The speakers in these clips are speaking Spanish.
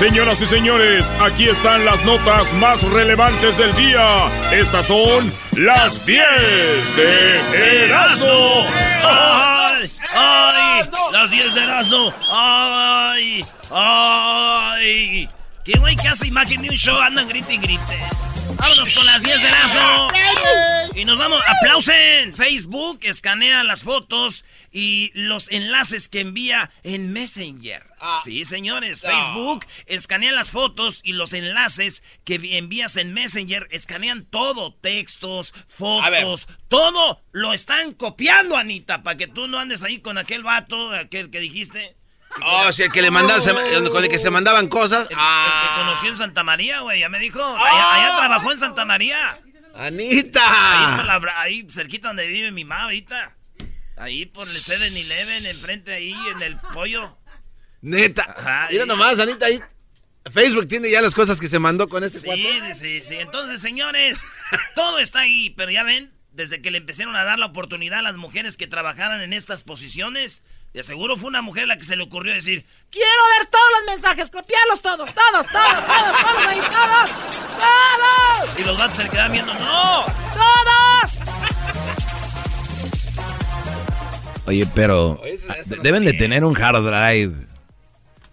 Señoras y señores, aquí están las notas más relevantes del día. Estas son las 10 de Erasmo. ¡Ay! ¡Ay! ¡Las 10 de Erasmo! ¡Ay! ¡Ay! ¿Qué güey que hace imagen de un show? Andan grite y grite. Vámonos con las 10 de Erasmo. Y nos vamos. Aplausen. Facebook escanea las fotos y los enlaces que envía en Messenger. Sí, señores. Facebook escanea las fotos y los enlaces que envías en Messenger escanean todo. Textos, fotos, todo lo están copiando, Anita, para que tú no andes ahí con aquel vato, aquel que dijiste. Oh, sí, el que le mandaban, con el que se mandaban cosas. El, el Ah, que conocí en Santa María, güey, ya me dijo. Allá, allá trabajó en Santa María. Ahí, por Anita. la bra- ahí cerquita donde vive mi mamá ahorita. Ahí por el 7-Eleven, enfrente ahí, en el pollo. Neta. Ajá, Mira y- nomás, Anita, ahí. Facebook tiene ya las cosas que se mandó con ese Sí, cuate. sí, sí. Entonces, señores, todo está ahí, pero ya ven, desde que le empezaron a dar la oportunidad a las mujeres que trabajaran en estas posiciones, de seguro fue una mujer la que se le ocurrió decir, quiero ver todos los mensajes, copiarlos todos, todos, todos, todos, todos ahí, todos, todos. Y los gatos se le quedaban viendo, no, todos. Oye, pero Oye, eso- eso no deben de tener un hard drive.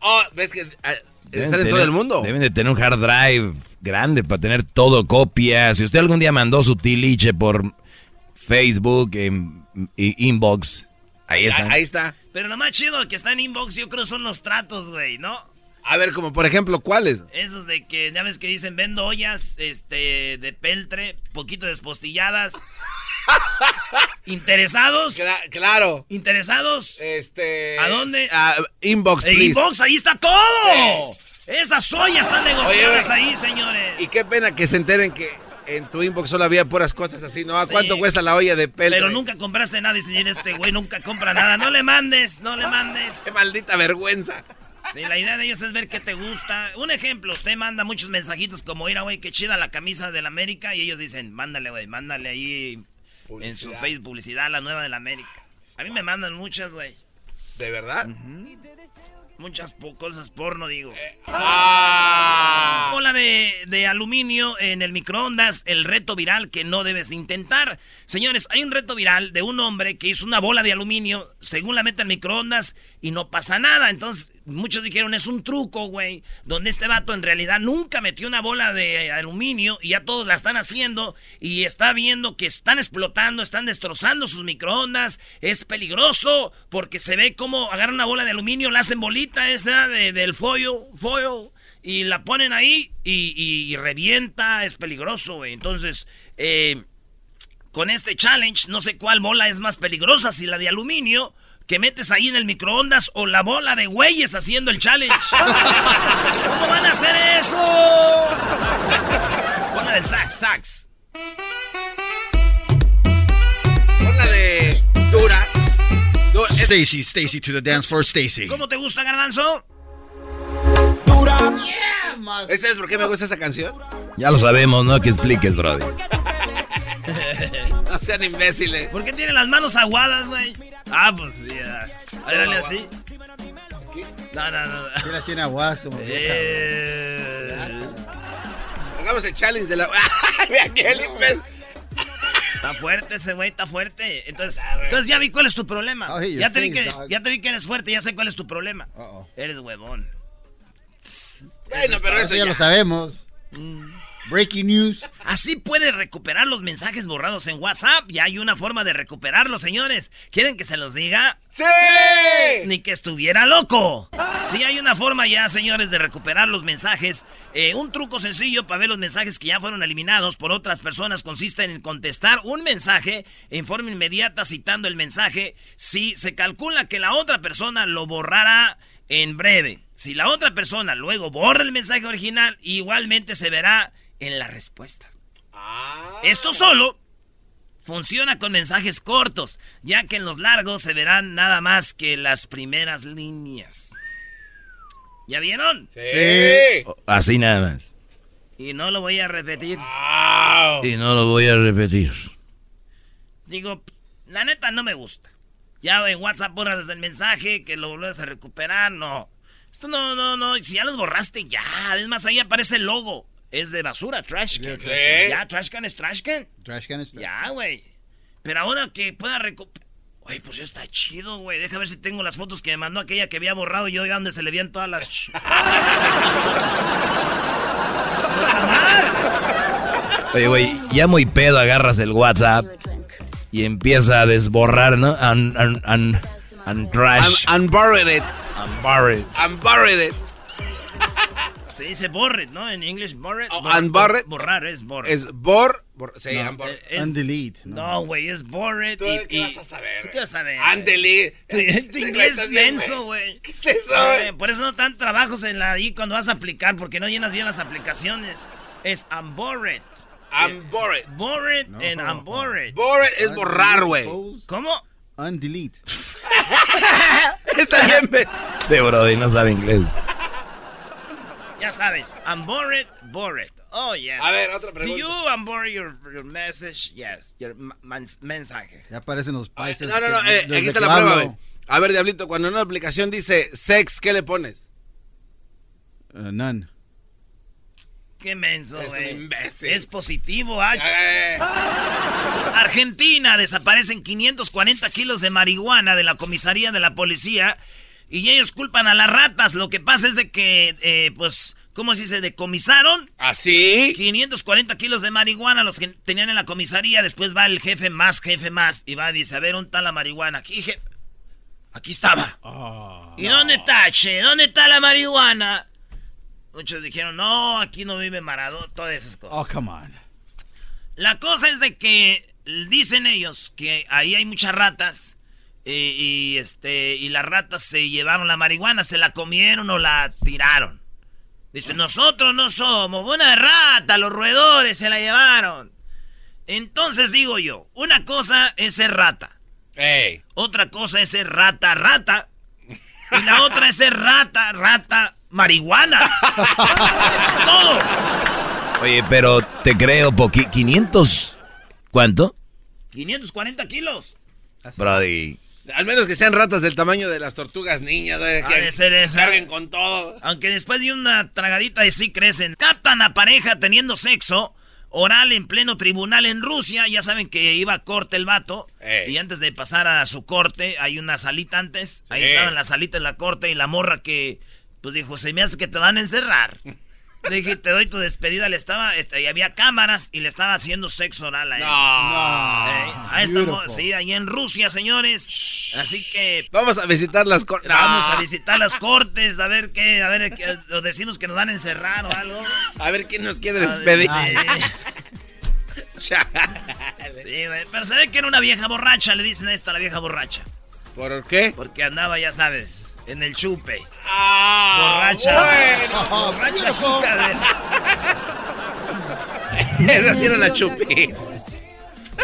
Oh, ves que ah, Deben están en todo el mundo. Deben de tener un hard drive grande para tener todo copias. Si usted algún día mandó su tiliche por Facebook, en, y inbox, ahí está. Ah, Ahí está. Pero lo más chido que está en inbox, yo creo, son los tratos, güey, ¿no? A ver, como por ejemplo, ¿cuáles? Esos de que, ya ves que dicen, vendo ollas, este, de peltre, poquito despostilladas. ¿Interesados? Cla- claro. ¿Interesados? Este. ¿A dónde? ah, inbox, En please. inbox, ahí está todo. Esas ollas están negociadas Oye, ahí, señores. Y qué pena que se enteren que en tu inbox solo había puras cosas así, ¿no? ¿A Sí. cuánto cuesta la olla de peltre? Pero nunca compraste nada y señor, este güey nunca compra nada. No le mandes, no le mandes. Qué maldita vergüenza. Sí, la idea de ellos es ver qué te gusta. Un ejemplo, usted manda muchos mensajitos como, mira, güey, qué chida la camisa del América. Y ellos dicen, mándale, güey, mándale ahí en su Facebook publicidad la nueva del América. A mí me mandan muchas, güey. ¿De verdad? Muchas po- cosas porno, digo. Ah. Bola de, de aluminio en el microondas, el reto viral que no debes intentar. Señores, hay un reto viral de un hombre que hizo una bola de aluminio, según la mete al microondas, y no pasa nada. Entonces, muchos dijeron, es un truco, güey, donde este vato en realidad nunca metió una bola de aluminio y ya todos la están haciendo y está viendo que están explotando, están destrozando sus microondas. Es peligroso porque se ve como agarran una bola de aluminio, la hacen bolita esa de- del foil, foil y la ponen ahí y, y- y revienta, es peligroso, güey. Entonces, eh, con este challenge, no sé cuál bola es más peligrosa, si la de aluminio que metes ahí en el microondas o la bola de güeyes haciendo el challenge. ¿Cómo van a hacer eso? Pongan el sax, sax. Pon la de dura. Stacy, Stacy to the dance floor, Stacy. ¿Cómo te gusta, Garbanzo? ¿Ese es por qué me gusta esa canción? Ya lo sabemos, ¿no? Que explique el brody. No sean imbéciles. ¿Por qué tiene las manos aguadas, güey? Ah, pues ya. Dale así. No, no, no. Sí las tiene aguas como Eh, Hagamos el challenge de la. ¡Ay, aquel imbécil! Está fuerte ese güey, está fuerte. Entonces, entonces ya vi cuál es tu problema. Oh, ya, te vi que, ya te vi que eres fuerte, ya sé cuál es tu problema. Eres huevón. Bueno, pero Eso eso ya ya lo sabemos. Breaking news. Así puedes recuperar los mensajes borrados en WhatsApp. Ya hay una forma de recuperarlos, señores. ¿Quieren que se los diga? ¡Sí! Ni que estuviera loco. Sí, hay una forma ya, señores, de recuperar los mensajes. Eh, un truco sencillo para ver los mensajes que ya fueron eliminados por otras personas consiste en contestar un mensaje en forma inmediata citando el mensaje si se calcula que la otra persona lo borrará en breve. Si la otra persona luego borra el mensaje original, igualmente se verá en la respuesta. Esto solo funciona con mensajes cortos, ya que en los largos se verán nada más que las primeras líneas. ¿Ya vieron? ¡Sí! Así nada más. Y no lo voy a repetir. Y no lo voy a repetir. Digo, la neta no me gusta. Ya en WhatsApp borras el mensaje, que lo vuelves a recuperar, no. Esto no, no, no. Si ya los borraste, ya. Es más, ahí aparece el logo. Es de basura, trash can. Sí. Ya, trash can es trash can. Trash can is trash. Ya, güey. Pero ahora que pueda recuperar. Güey, pues está chido, güey. Deja ver si tengo las fotos que me mandó aquella que había borrado yo, ya donde se le veían todas las. Oye, güey, ya muy pedo agarras el WhatsApp y empieza a desborrar, ¿no? And, and, and, and trash. Un- Unburied it. Unburied. Unburied it. Se dice borret, ¿no? En inglés, borret. Oh, Borrar- unborret. Borrar es borret. Es bor... bor- sí, No. unbor- Eh, es- Undelete. No. No, güey, es borret. ¿Tú y, qué y- vas a saber? ¿Tú qué vas a saber? Andele. Tu tu inglés es denso, güey. ¿Qué es eso? Eh, Por eso no tan trabajos en la I cuando vas a aplicar, porque no llenas bien las aplicaciones. Es unborred. Unburied. Borred No. and unborred. Borred es borrar, güey. ¿Cómo? Undelete. Está bien. De Brody, no sabe inglés. Ya sabes, unborred, borred. Oh, yes. A ver, otra Do pregunta. you unborred your, your message? Yes, your mensaje. Ya aparecen los países. No, no, no. eh, aquí está la prueba, güey. A ver, Diablito, cuando en una aplicación dice sex, ¿qué le pones? uh, none. Qué menso, Es un güey. imbécil. Es positivo, H. Eh, Argentina desaparecen 540 kilos de marihuana de la comisaría de la policía y ellos culpan a las ratas. Lo que pasa es de que, eh, pues, ¿cómo se dice? Decomisaron ¿Así? 540 kilos de marihuana los que tenían en la comisaría. Después va el jefe más, jefe más y va y dice, a ver, ¿dónde está la marihuana? Aquí, jefe. Aquí estaba. Ah. ¿Y dónde está, che? ¿Dónde está la marihuana? Muchos dijeron, no, aquí no vive Maradona, todas esas cosas. Oh, come on. La cosa es de que dicen ellos que ahí hay muchas ratas y este y las ratas se llevaron la marihuana, se la comieron o la tiraron. Dicen, nosotros no somos, una rata, los roedores se la llevaron. Entonces digo yo, una cosa es ser rata, Ey. otra cosa es ser rata, rata, y la otra es ser rata, rata, marihuana. Todo. Oye, pero te creo, poqui 500. ¿Cuánto? 540 kilos. Brody. Al menos que sean ratas del tamaño de las tortugas niñas, Ha que de ser esa. carguen con todo. Aunque después de una tragadita y sí crecen. Captan a pareja teniendo sexo oral en pleno tribunal en Rusia. Ya saben que iba a corte el vato. Ey. Y antes de pasar a su corte, hay una salita antes. Ahí Sí. estaba en la salita en la corte y la morra que, pues dijo, se me hace que te van a encerrar. Le dije, te doy tu despedida. Le estaba, este, y había cámaras y le estaba haciendo sexo oral a él. No. Ey, a esta mo- Beautiful. sí, ahí en Rusia, señores. Así que Vamos a visitar las cor- Vamos a visitar las cortes, a ver qué, a ver, qué- o decimos que nos van a encerrar o algo. A ver quién nos quiere despedir. sí. Pero se ve que era una vieja borracha, le dicen a esta la vieja borracha. ¿Por qué? Porque andaba, ya sabes, en el chupe. Ah, Borracha. bueno. Borracha chica, Esa sí era la chupita.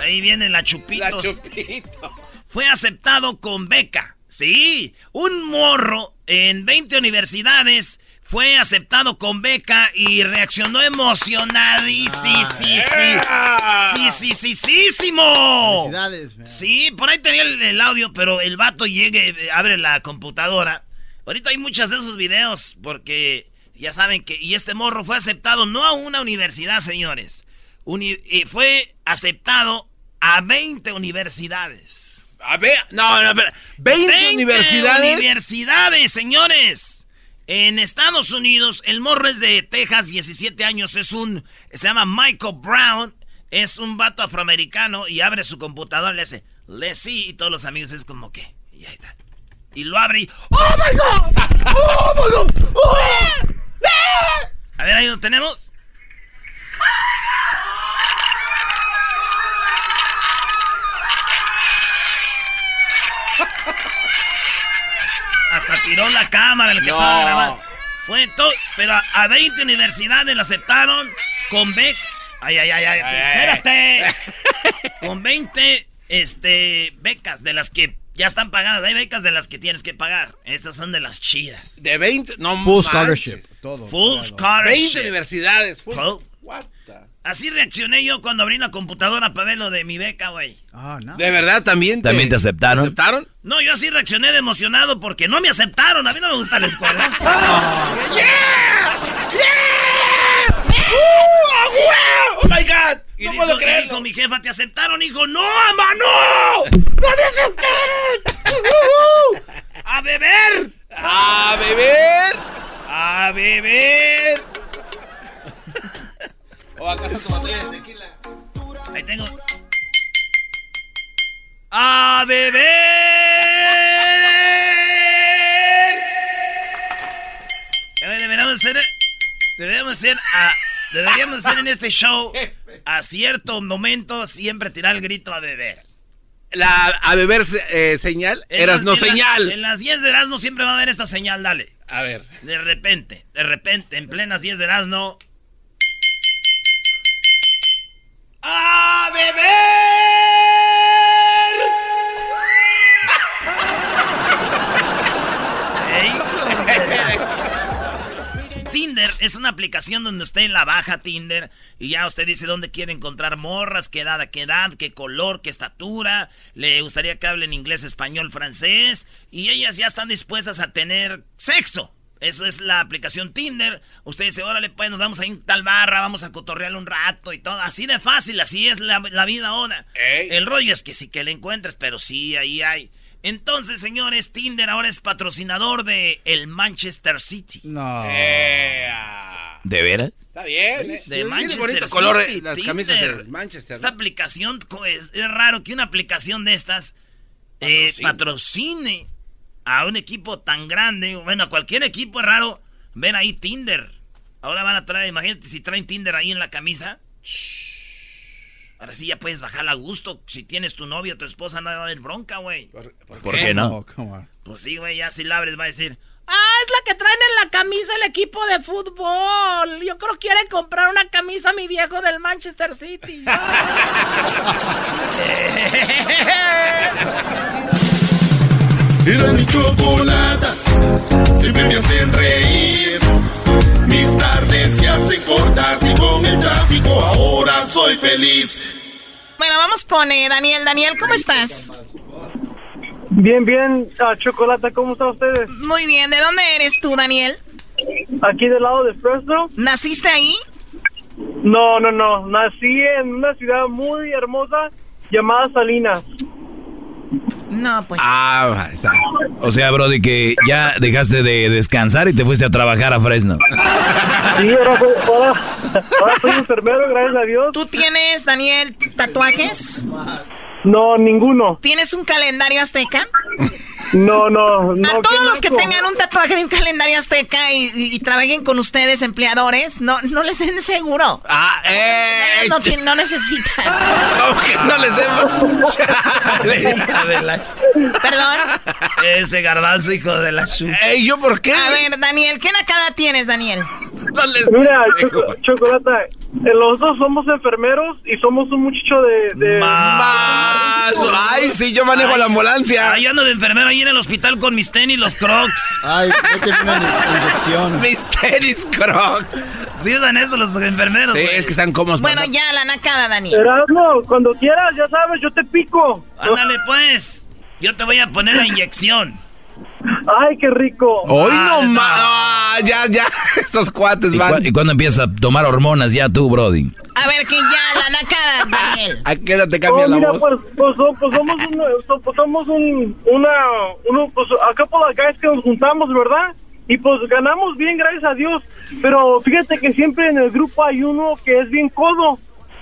Ahí viene la chupito. La chupito. Fue aceptado con beca. Sí, un morro en 20 universidades fue aceptado con beca y reaccionó emocionadísimo. Sí, sí, sí, sí, sí, Felicidades. Sí, por ahí tenía el, audio, pero el vato llegue, eh, abre la computadora. Ahorita hay muchos de esos videos porque ya saben que... Y este morro fue aceptado no a una universidad, señores. Uni- y fue aceptado a 20 universidades. A ver, no, no, espera. 20, universidades. universidades, señores. En Estados Unidos, el morro es de Texas, 17 años, es un, se llama Michael Brown, es un vato afroamericano y abre su computadora, le hace, le sí, y todos los amigos es como que, y ahí está. Y lo abre y, ¡Oh my God! ¡Oh my God! ¡Oh! A ver, ahí lo tenemos. Hasta tiró la cámara el que estaba grabando. Fue todo, pero a, 20 universidades lo aceptaron con Beck. Ay, ay, ay, ay, espérate. con 20 este, becas de las que ya están pagadas. Hay becas de las que tienes que pagar. Estas son de las chidas. De 20, no Full scholarship. Todo. Full scholarship. 20 universidades. Full, Full. What the- Así reaccioné yo cuando abrí la computadora para ver lo de mi beca, güey. Ah, no. De verdad, también te, ¿También te aceptaron? ¿Aceptaron? No, yo así reaccioné de emocionado porque no me aceptaron. A mí no me gusta la escuela. ¡Oh, my God! Y ¡No dijo, puedo creerlo! dijo mi jefa, ¿te aceptaron, hijo? ¡No, mamá, no! ¡No me aceptaron! ¡A beber! ¡A beber! ¡A beber! ¿O acaso tu botella de tequila? Ahí tengo. ¡A beber! A ver, Deberíamos ser. Deberíamos ser. a- deberíamos ser en este show. A cierto momento siempre tirar el grito a beber. La a beber eh, señal, En eras las- no en la- señal. en las 10 de Erasmo siempre va a haber esta señal, dale. A ver. De repente, de repente, en plenas 10 de Erasmo. ¡A beber! Tinder es una aplicación donde usted la baja Tinder y ya usted dice dónde quiere encontrar morras, qué edad, qué edad, qué color, qué estatura, le gustaría que hablen inglés, español, francés y ellas ya están dispuestas a tener sexo. Eso es la aplicación Tinder. Usted dice, órale, pues nos vamos a ir a tal barra, vamos a cotorrear un rato y todo. Así de fácil, así es la, la vida ahora. Ey. El rollo es que sí que le encuentres, pero sí, ahí hay. Entonces, señores, Tinder ahora es patrocinador de el Manchester City. No. Eh. ¿De veras? Está bien. eh. De Tiene Manchester bonito color eh, las Tinder. camisas de Manchester. Esta ¿no? aplicación es, es raro que una aplicación de estas eh, Patrocine. patrocine a un equipo tan grande. Bueno, a cualquier equipo es raro ver ahí Tinder. Ahora van a traer, imagínate si traen Tinder ahí en la camisa. Ahora sí ya puedes bajar a gusto. Si tienes tu novia o tu esposa, no va a haber bronca, güey. ¿Por, por ¿Por qué? qué no? Oh. Pues sí, güey, ya si la abres va a decir... Ah, es la que traen en la camisa el equipo de fútbol. Yo creo que quiere comprar una camisa a mi viejo del Manchester City. Era mi chocolata, siempre me hacen reír. Mis tardes se hacen cortas y con el tráfico ahora soy feliz. Bueno, vamos con eh, Daniel. Daniel, ¿cómo estás? Bien, bien, ah, Chocolata, ¿cómo están ustedes? Muy bien. ¿De dónde eres tú, Daniel? Aquí del lado de Fresno. ¿Naciste ahí? No, no, no, nací en una ciudad muy hermosa llamada Salinas. No, pues. Ah, está. O sea, Brody, que ya dejaste de descansar y te fuiste a trabajar a Fresno. Sí, ahora soy, ahora, ahora soy enfermero, gracias a Dios. ¿Tú tienes, Daniel, tatuajes? No, ninguno. ¿Tienes un calendario azteca? No, no, no. a todos los que tengan un tatuaje de un calendario azteca y, y- y trabajen con ustedes, empleadores, no, no les den seguro. Ah, eh. No, tien- no necesitan. ¿Cómo que no les demos? Chale. Hija de la... Perdón. Ese garbanzo, hijo de la chu... Ey, ¿yo por qué? A ver, Daniel, ¿qué nacada tienes, Daniel? No les Mira, des- Choco- Chocolata, eh, los dos somos enfermeros y somos un muchacho de... de- Ay, sí, yo manejo la ambulancia. Ahí ando de enfermero ahí en el hospital con mis tenis, los crocs. Ay, méteme una in- inyección. Mis tenis crocs. Sí usan eso los enfermeros, Sí, es que están cómodos. Bueno, para- ya, la nacada, Daniel. Erasmo, cuando quieras, ya sabes, yo te pico. Ándale, pues. Yo te voy a poner la inyección. Ay, qué rico. Hoy Ah, no más. Ah, ya, ya. Estos cuates ¿Y, van. cu- y cuándo empiezas a tomar hormonas ya tú, Brody? A ver, que ya, la nacada, Daniel. ¿A qué edad te cambia Oh, la mira, voz? pues, pues, so- pues somos, un, pues somos un, una, uno, pues a couple of guys que nos juntamos, ¿verdad? y pues ganamos bien, gracias a Dios. Pero fíjate que siempre en el grupo hay uno que es bien codo.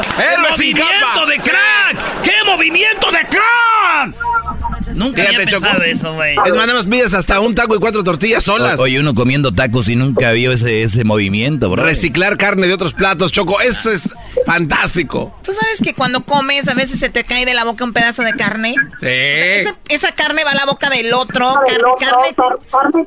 ¡Héroe sin ¡Movimiento capa! de crack! ¡Qué movimiento de crack! Nunca había pensado eso, güey. Es más, nada más pides hasta un taco y cuatro tortillas solas. O- Oye, uno comiendo tacos y nunca vio ese, ese movimiento, bro. Reciclar carne de otros platos, Choco. Eso es fantástico. ¿Tú sabes que cuando comes a veces se te cae de la boca un pedazo de carne? Sí. Esa, esa carne va a la boca del otro. car- carne,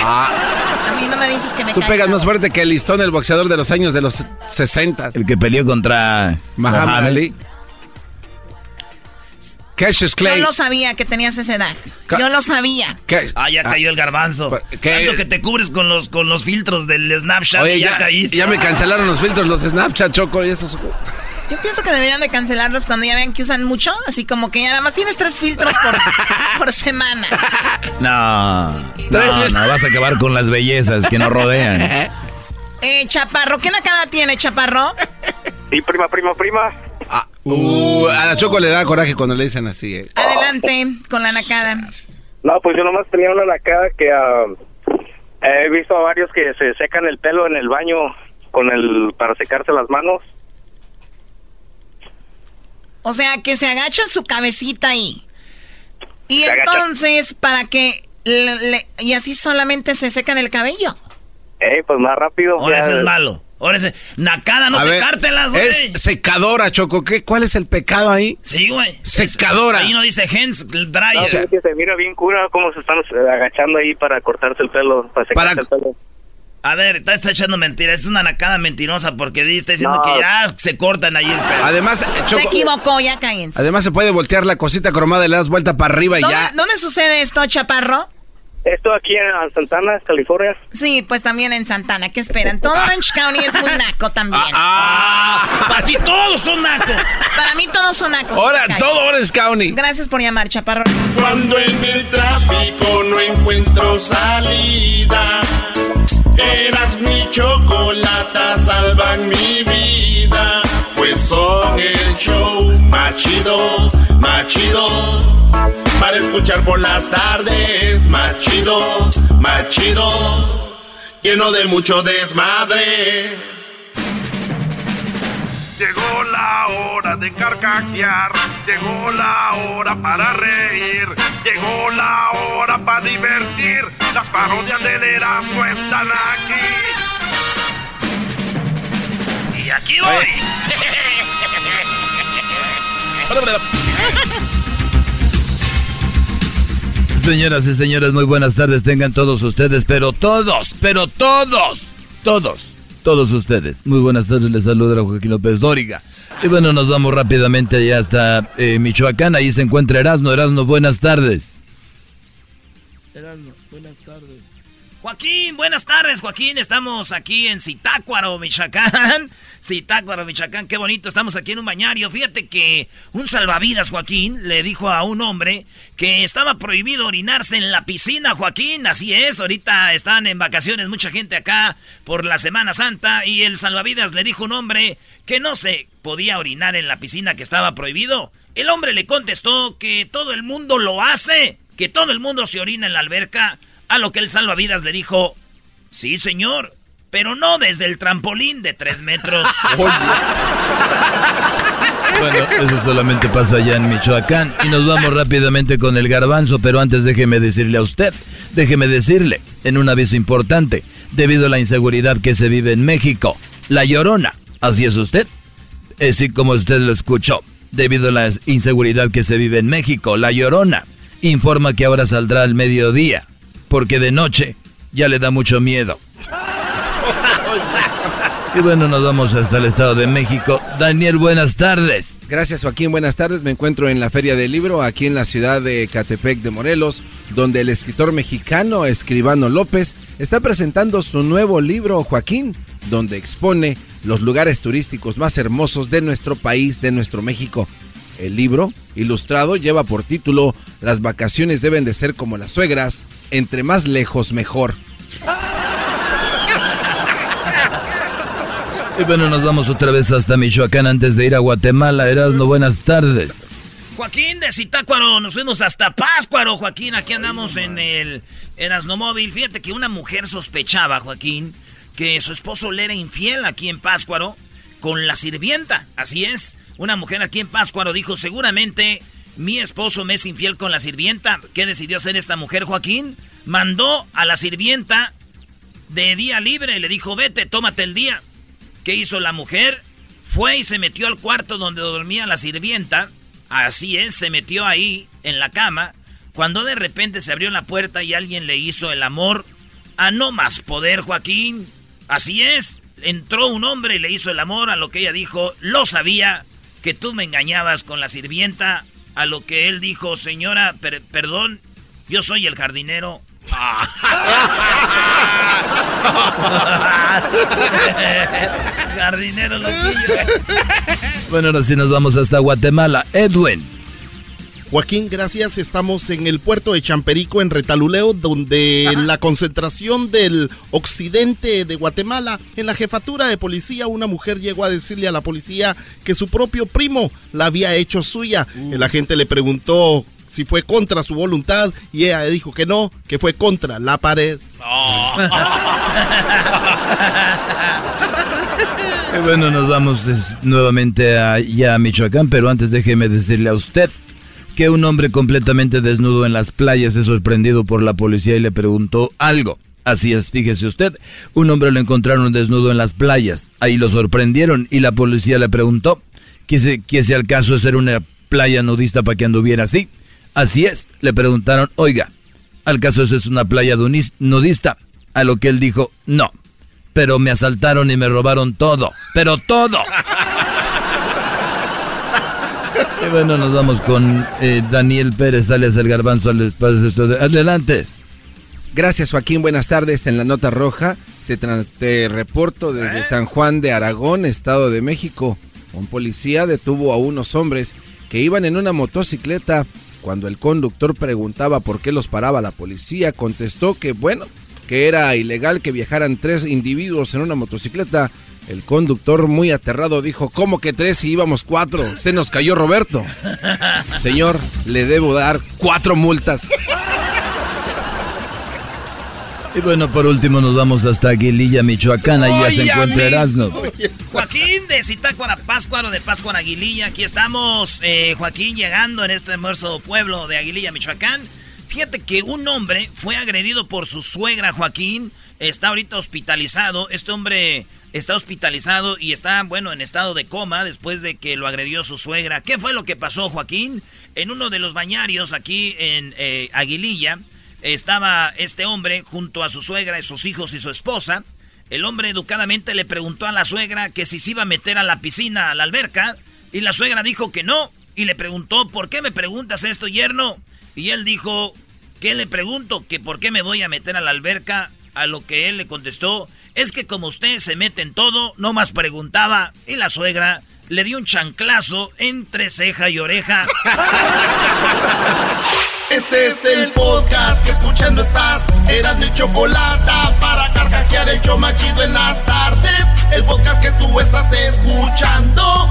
Ah, A mí no me dices que me tú pegas más boca. fuerte que el listón, el boxeador de los años de los 60. El que peleó contra Muhammad. Ali. Cassius Clay. Yo lo sabía que tenías esa edad. Ca- Yo lo sabía. Cash- Ah, ya cayó el garbanzo. ¿Por qué? Tanto que te cubres con los, con los filtros del Snapchat Oye, y ya, ya, caíste. ya me cancelaron los filtros, los Snapchat, Choco, y esos. Yo pienso que deberían de cancelarlos cuando ya vean que usan mucho. Así como que ya nada más tienes tres filtros por, por semana. No, no, no, vas a acabar con las bellezas que nos rodean. Eh, Chaparro, ¿qué nakada tiene, Chaparro? Sí, prima, prima, prima. Ah, uh, a la Choco le da coraje cuando le dicen así. eh. Adelante con la nakada. No, pues yo nomás tenía una lacada que ah, he visto a varios que se secan el pelo en el baño con el para secarse las manos. O sea, que se agachan su cabecita ahí. Y Se entonces, para que... le- le- y así solamente se secan el cabello. Eh, pues más rápido. Ahora ese es malo. Ahora ese... Nakada, no secártelas, güey. Es secadora, Choco. ¿Qué? ¿Cuál es el pecado ahí? Sí, güey. Secadora. Es- Ahí no dice hands No, dryer. O sea- es que se mira bien cura cómo se están eh, agachando ahí para cortarse el pelo, para secarse Para- el pelo. A ver, está, está echando mentiras. Es una nakada mentirosa porque está diciendo No. que ya se cortan ahí el pelo. Además, eh, Se Choco. equivocó, ya cállense. Además se puede voltear la cosita cromada y le das vuelta para arriba y ¿Dónde, ya. dónde sucede esto, Chaparro? Esto aquí en Santana, California. Sí, pues también en Santana. ¿Qué esperan? Todo Orange County es muy naco también. Ah, Para ti todos son nacos. Para mí todos son nacos. ahora todo Orange County. Gracias por llamar, Chaparro. Cuando en el tráfico no encuentro salida, eras mi chocolata, salvan mi vida. Pues son el show machido, machido. Para escuchar por las tardes, machido, machido. Lleno de mucho desmadre. Llegó la hora de carcajear, llegó la hora para reír, llegó la hora para divertir. Las parodias del Erasmo están aquí. Y aquí voy. Señoras y señores, muy buenas tardes tengan todos ustedes, pero todos, pero todos, todos, todos ustedes. Muy buenas tardes, les saluda Joaquín López Dóriga. Y bueno, nos vamos rápidamente allá hasta eh, Michoacán, ahí se encuentra Erasmo. Erasmo, buenas tardes. Joaquín, buenas tardes, Joaquín. Estamos aquí en Zitácuaro, Michoacán. Zitácuaro, Michoacán, qué bonito. Estamos aquí en un bañario. Fíjate que un salvavidas, Joaquín, le dijo a un hombre que estaba prohibido orinarse en la piscina, Joaquín. Así es, ahorita están en vacaciones mucha gente acá por la Semana Santa y el salvavidas le dijo a un hombre que no se podía orinar en la piscina que estaba prohibido. El hombre le contestó que todo el mundo lo hace, que todo el mundo se orina en la alberca. Lo que el salvavidas le dijo, sí señor, pero no desde el trampolín de tres metros. Bueno, eso solamente pasa allá en Michoacán. Y nos vamos rápidamente con el garbanzo, pero antes déjeme decirle a usted, déjeme decirle, en un aviso importante, debido a la inseguridad que se vive en México, la llorona, así es usted, así como usted lo escuchó, debido a la inseguridad que se vive en México. La Llorona informa que ahora saldrá al mediodía, porque de noche ya le da mucho miedo. Y bueno, nos vamos hasta el Estado de México. Daniel, buenas tardes. Gracias Joaquín, buenas tardes. Me encuentro en la Feria del Libro, aquí en la ciudad de Catepec de Morelos, donde el escritor mexicano Escribano López está presentando su nuevo libro, Joaquín, donde expone los lugares turísticos más hermosos de nuestro país, de nuestro México. El libro, ilustrado, lleva por título Las vacaciones deben de ser como las suegras, entre más lejos mejor. Y bueno, nos vamos otra vez hasta Michoacán antes de ir a Guatemala. Erasno, buenas tardes. Joaquín de Zitácuaro, nos fuimos hasta Páscuaro, Joaquín. Aquí andamos en el Erasno Móvil. Fíjate que una mujer sospechaba, Joaquín, que su esposo le era infiel aquí en Páscuaro con la sirvienta. Así es. Una mujer aquí en Páscuaro dijo, seguramente mi esposo me es infiel con la sirvienta. ¿Qué decidió hacer esta mujer, Joaquín? Mandó a la sirvienta de día libre. Le dijo, vete, tómate el día. ¿Qué hizo la mujer? Fue y se metió al cuarto donde dormía la sirvienta. Así es, se metió ahí, en la cama, cuando de repente se abrió la puerta y alguien le hizo el amor a no más poder, Joaquín. Así es, entró un hombre y le hizo el amor a lo que ella dijo, lo sabía, que tú me engañabas con la sirvienta, a lo que él dijo, señora, perdón, yo soy el jardinero. Jardinero loquillo. Bueno, ahora sí nos vamos hasta Guatemala. Edwin. Joaquín, gracias. Estamos en el puerto de Champerico, en Retaluleo, donde en la concentración del occidente de Guatemala, en la jefatura de policía, una mujer llegó a decirle a la policía que su propio primo la había hecho suya. El agente le preguntó si fue contra su voluntad y ella dijo que no, que fue contra la pared. bueno, nos vamos nuevamente allá a Michoacán, pero antes déjeme decirle a usted que un hombre completamente desnudo en las playas es sorprendido por la policía y le preguntó algo. Así es, fíjese usted, un hombre lo encontraron desnudo en las playas, ahí lo sorprendieron y la policía le preguntó que si, que al caso es ser una playa nudista para que anduviera así. Así es, le preguntaron, oiga, ¿al caso eso es una playa nudista? A lo que él dijo, no, pero me asaltaron y me robaron todo, pero todo. y bueno, nos vamos con eh, Daniel Pérez, dale el garbanzo al espacio. Adelante. Gracias Joaquín, buenas tardes. En la nota roja te, te reporto desde ¿Eh? San Juan de Aragón, Estado de México. Un policía detuvo a unos hombres que iban en una motocicleta cuando el conductor preguntaba por qué los paraba la policía, contestó que, bueno, que era ilegal que viajaran tres individuos en una motocicleta. El conductor, muy aterrado, dijo, ¿cómo que tres si íbamos cuatro? Se nos cayó Roberto. Señor, le debo dar cuatro multas. Y bueno, por último nos vamos hasta Aguililla, Michoacán. Ahí ya se encuentra Erasmo. Joaquín de Zitácuara, Páscuaro de Páscuaro, Aguililla. Aquí estamos, eh, Joaquín, llegando en este hermoso pueblo de Aguililla, Michoacán. Fíjate que un hombre fue agredido por su suegra, Joaquín. Está ahorita hospitalizado. Este hombre está hospitalizado y está, bueno, en estado de coma después de que lo agredió su suegra. ¿Qué fue lo que pasó, Joaquín? En uno de los bañarios aquí en eh, Aguililla estaba este hombre junto a su suegra sus hijos y su esposa. El hombre educadamente le preguntó a la suegra que si se iba a meter a la piscina, a la alberca, y la suegra dijo que no, y le preguntó, ¿por qué me preguntas esto, yerno? Y él dijo, ¿qué le pregunto? Que por qué me voy a meter a la alberca, a lo que él le contestó, es que como usted se mete en todo, no más preguntaba, y la suegra le dio un chanclazo entre ceja y oreja. Este es el podcast que escuchando estás. Eran mi chocolate para carcajear el yo machido en las tardes. El podcast que tú estás escuchando.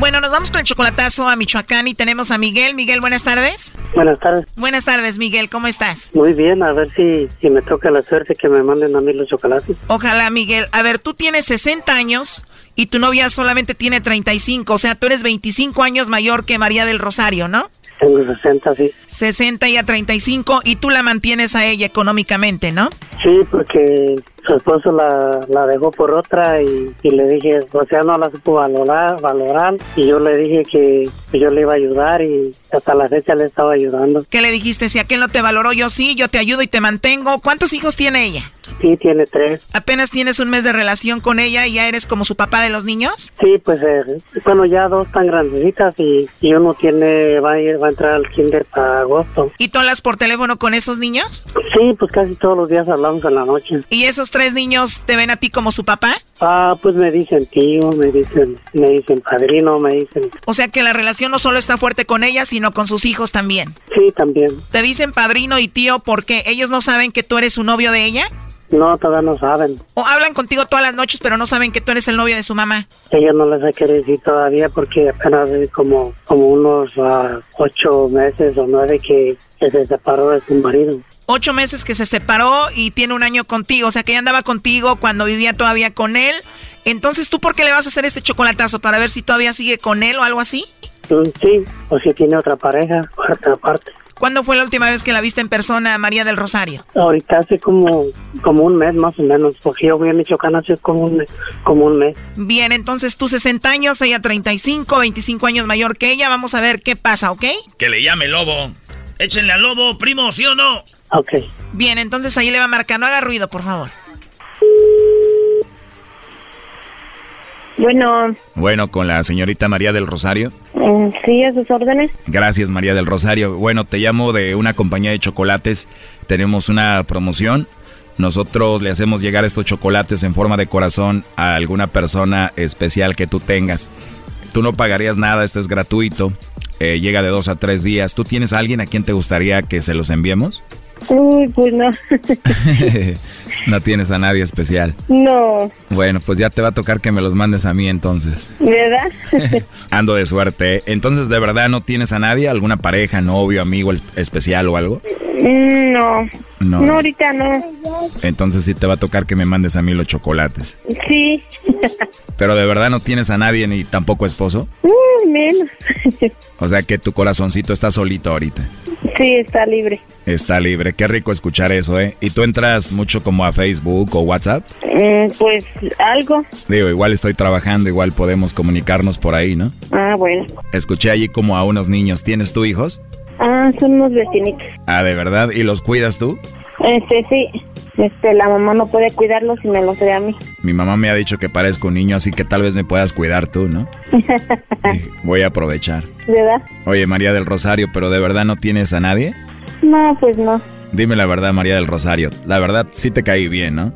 Bueno, nos vamos con el chocolatazo a Michoacán y tenemos a Miguel. Miguel, buenas tardes. Buenas tardes. Buenas tardes, Miguel. ¿Cómo estás? Muy bien, a ver si, si me toca la suerte que me manden a mí los chocolates. Ojalá, Miguel. A ver, tú tienes 60 años y tu novia solamente tiene 35. O sea, tú eres 25 años mayor que María del Rosario, ¿no? Tengo 60, sí. 60 y a 35 y tú la mantienes a ella económicamente, ¿no? Sí, porque su esposo la, la dejó por otra y, y, le dije, o sea, no la supo valorar, valorar y yo le dije que yo le iba a ayudar y hasta la fecha le estaba ayudando. ¿Qué le dijiste? Si aquel no te valoró, yo sí, yo te ayudo y te mantengo. ¿Cuántos hijos tiene ella? Sí, tiene tres. ¿Apenas tienes un mes de relación con ella y ya eres como su papá de los niños? Sí, pues eh, bueno, ya dos tan grandecitas y, y, uno tiene, va a, ir, va a entrar al kinder para agosto. ¿Y tú hablas por teléfono con esos niños? Sí, pues casi todos los días hablamos en la noche. ¿Y esos tres niños te ven a ti como su papá? Ah, pues me dicen tío, me dicen, me dicen padrino, me dicen. O sea que la relación no solo está fuerte con ella, sino con sus hijos también. Sí, también. Te dicen padrino y tío porque ellos no saben que tú eres su novio de ella. No, todavía no saben. O hablan contigo todas las noches, pero no saben que tú eres el novio de su mamá. Ella no les ha querido decir todavía porque apenas como, como unos uh, ocho meses o nueve que, que se separó de su marido ocho meses que se separó y tiene un año contigo, o sea que ella andaba contigo cuando vivía todavía con él. Entonces, ¿tú por qué le vas a hacer este chocolatazo? ¿Para ver si todavía sigue con él o algo así? Sí, o si tiene otra pareja, otra parte. ¿Cuándo fue la última vez que la viste en persona, María del Rosario? Ahorita hace como, como un mes más o menos, porque yo voy a Michoacán hace como un, como un mes. Bien, entonces tú 60 años, ella 35, 25 años mayor que ella. Vamos a ver qué pasa, ¿ok? Que le llame Lobo. Échenle al Lobo, primo, ¿sí o no? Ok. Bien, entonces ahí le va a marcar. No haga ruido, por favor. Bueno. Bueno, con la señorita María del Rosario. Mm, sí, a sus órdenes. Gracias, María del Rosario. Bueno, te llamo de una compañía de chocolates. Tenemos una promoción. Nosotros le hacemos llegar estos chocolates en forma de corazón a alguna persona especial que tú tengas. Tú no pagarías nada, esto es gratuito. Eh, llega de dos a tres días. ¿Tú tienes a alguien a quien te gustaría que se los enviemos? Uy, pues no. no tienes a nadie especial. No. Bueno, pues ya te va a tocar que me los mandes a mí entonces. ¿Verdad? Ando de suerte. ¿eh? Entonces, ¿de verdad no tienes a nadie? ¿Alguna pareja, novio, amigo especial o algo? Mm, no. No. No, ahorita no. Entonces sí te va a tocar que me mandes a mí los chocolates. Sí. ¿Pero de verdad no tienes a nadie ni tampoco esposo? Menos. o sea que tu corazoncito está solito ahorita. Sí, está libre. Está libre, qué rico escuchar eso, ¿eh? ¿Y tú entras mucho como a Facebook o WhatsApp? Mm, pues algo. Digo, igual estoy trabajando, igual podemos comunicarnos por ahí, ¿no? Ah, bueno. Escuché allí como a unos niños. ¿Tienes tú hijos? Ah, son unos vecinitos. Ah, ¿de verdad? ¿Y los cuidas tú? Este, sí. Este, la mamá no puede cuidarlos y me los da a mí. Mi mamá me ha dicho que parezco un niño, así que tal vez me puedas cuidar tú, ¿no? Voy a aprovechar. ¿Verdad? Oye, María del Rosario, ¿pero de verdad no tienes a nadie? No, pues no. Dime la verdad, María del Rosario. La verdad, sí te caí bien, ¿no?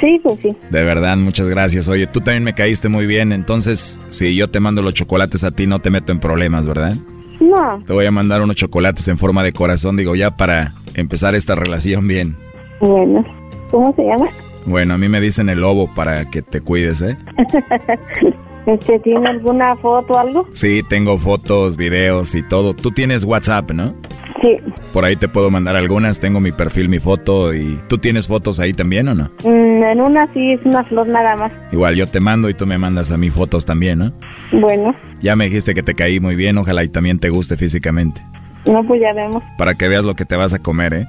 Sí, pues sí. De verdad, muchas gracias. Oye, tú también me caíste muy bien, entonces, si yo te mando los chocolates a ti, no te meto en problemas, ¿verdad? No. Te voy a mandar unos chocolates en forma de corazón, digo, ya para empezar esta relación bien. Bueno, ¿cómo se llama? Bueno, a mí me dicen el lobo para que te cuides, ¿eh? este, ¿Tiene alguna foto o algo? Sí, tengo fotos, videos y todo. Tú tienes WhatsApp, ¿no? Sí. Por ahí te puedo mandar algunas, tengo mi perfil, mi foto y... ¿Tú tienes fotos ahí también o no? Mm, en una sí, es una flor nada más. Igual yo te mando y tú me mandas a mí fotos también, ¿no? Bueno. Ya me dijiste que te caí muy bien, ojalá y también te guste físicamente. No, pues ya vemos. Para que veas lo que te vas a comer, ¿eh?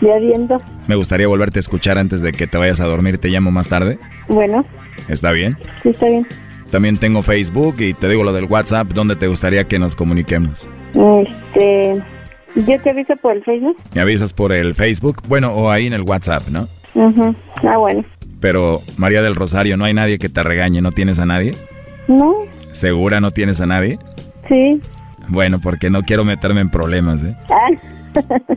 Ya viendo. Me gustaría volverte a escuchar antes de que te vayas a dormir. ¿Te llamo más tarde? Bueno. ¿Está bien? Sí, está bien. También tengo Facebook y te digo lo del WhatsApp. ¿Dónde te gustaría que nos comuniquemos? Este... Yo te aviso por el Facebook. ¿Me avisas por el Facebook? Bueno, o ahí en el WhatsApp, ¿no? Ajá. Ah, bueno. Pero, María del Rosario, ¿no hay nadie que te regañe? ¿No tienes a nadie? No. ¿Segura no tienes a nadie? Sí. Bueno, porque no quiero meterme en problemas, ¿eh? Ah.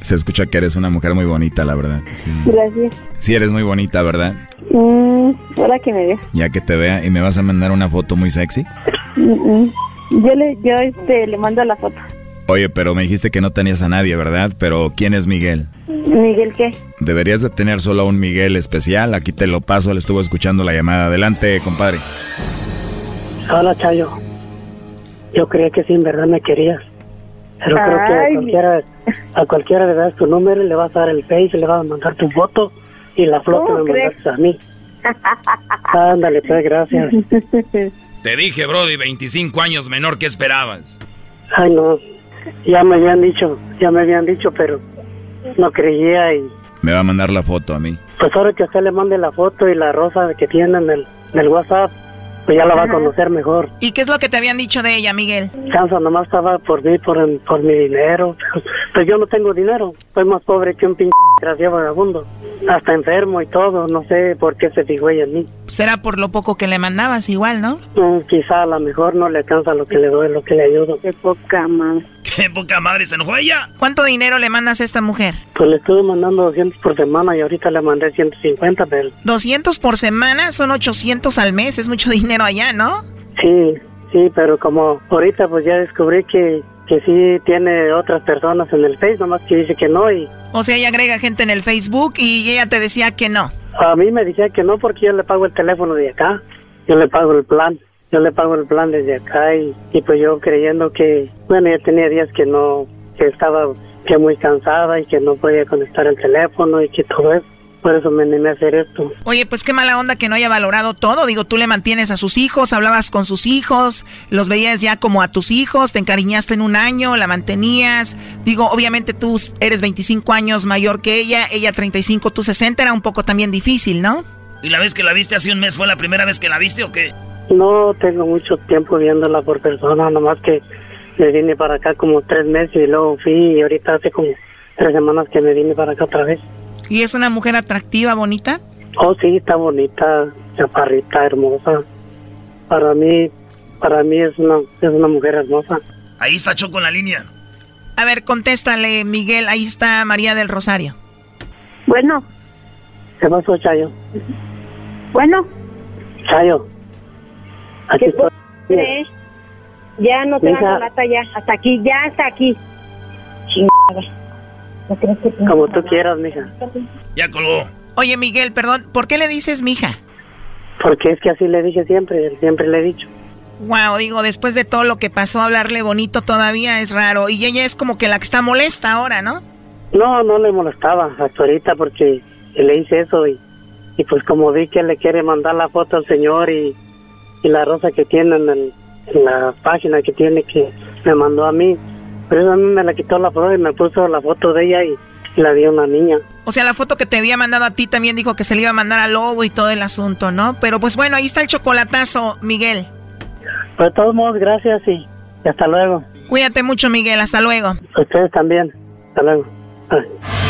Se escucha que eres una mujer muy bonita, la verdad. Sí. Gracias. Sí, eres muy bonita, ¿verdad? Mm, ahora que me veas. Ya que te vea, ¿y me vas a mandar una foto muy sexy? Mm -mm. Yo, le, yo este, le mando la foto. Oye, pero me dijiste que no tenías a nadie, ¿verdad? Pero ¿quién es Miguel? ¿Miguel qué? Deberías de tener solo un Miguel especial. Aquí te lo paso, le estuvo escuchando la llamada. Adelante, compadre. Hola, Chayo. yo creía que sí, en verdad me querías. Pero creo que a Ay. cualquiera, a cualquiera le das tu número, y le vas a dar el face, le vas a mandar tu foto y la flor que ¿Cómo me crees? mandaste a mí. Ándale, pues, gracias. Te dije, Brody, 25 años menor, ¿qué esperabas? Ay, no, ya me habían dicho, ya me habían dicho, pero no creía y Me va a mandar la foto a mí. pues ahora que usted le mande la foto y la rosa que tiene en el, en el WhatsApp, pues ya la va a conocer mejor. ¿Y qué es lo que te habían dicho de ella, Miguel? Chanza nomás estaba por mí, por, por mi dinero. Pues yo no tengo dinero. Soy más pobre que un pinche desgraciado vagabundo. Hasta enfermo y todo. No sé por qué se fijó ella en mí. Será por lo poco que le mandabas igual, ¿no? Mm, quizá a lo mejor no le alcanza lo que le doy, lo que le ayudo. Qué poca madre. Qué poca madre, ¿se enojó ella? ¿Cuánto dinero le mandas a esta mujer? Pues le estuve mandando 200 por semana y ahorita le mandé 150, pero 200 por semana, son 800 al mes, es mucho dinero allá, ¿no? sí, sí, pero como ahorita pues ya descubrí que, que sí tiene otras personas en el Face, nomás que dice que no y O sea, ella agrega gente en el Facebook y ella te decía que no. A mí me decía que no porque yo le pago el teléfono de acá, yo le pago el plan, yo le pago el plan desde acá y, y pues yo creyendo que, bueno, ya tenía días que no, que estaba que muy cansada y que no podía conectar el teléfono y que todo eso, por eso me animé a hacer esto. Oye, pues qué mala onda que no haya valorado todo. Digo, tú le mantienes a sus hijos, hablabas con sus hijos, los veías ya como a tus hijos, te encariñaste en un año, la mantenías. Digo, obviamente tú eres 25 años mayor que ella, ella 35, tú 60, era un poco también difícil, ¿no? ¿Y la vez que la viste hace un mes fue la primera vez que la viste o qué? No tengo mucho tiempo viéndola por persona, nomás que me vine para acá como tres meses y luego fui y ahorita hace como tres semanas que me vine para acá otra vez. ¿Y es una mujer atractiva, bonita? Oh, sí, está bonita, chaparrita, hermosa. Para mí, para mí es una, es una mujer hermosa. Ahí está Choco en la línea. A ver, contéstale, Miguel, ahí está María del Rosario. Bueno, ¿Qué pasó, Chayo? bueno, Chayo. Aquí ¿qué estoy. crees? Ya no te hago lata ya. Hasta aquí, ya hasta aquí. Chingada. Como tú quieras, mija. Ya colgó. Oye, Miguel, perdón, ¿por qué le dices mija? Porque es que así le dije siempre, siempre le he dicho. Wow, digo, después de todo lo que pasó, hablarle bonito todavía es raro. Y ella es como que la que está molesta ahora, ¿no? No, no le molestaba hasta ahorita porque le hice eso y, y pues como vi que le quiere mandar la foto al señor y, y la rosa que tiene en, el- en la página que tiene que me mandó a mí, pero a mí me la quitó la foto y me puso la foto de ella y, la dio una niña. O sea, la foto que te había mandado a ti también dijo que se le iba a mandar al lobo y todo el asunto, ¿no? Pero pues bueno, ahí está el chocolatazo, Miguel. Pero de todos modos, gracias y, y hasta luego. Cuídate mucho, Miguel, hasta luego. Ustedes también. Hasta luego. Ay.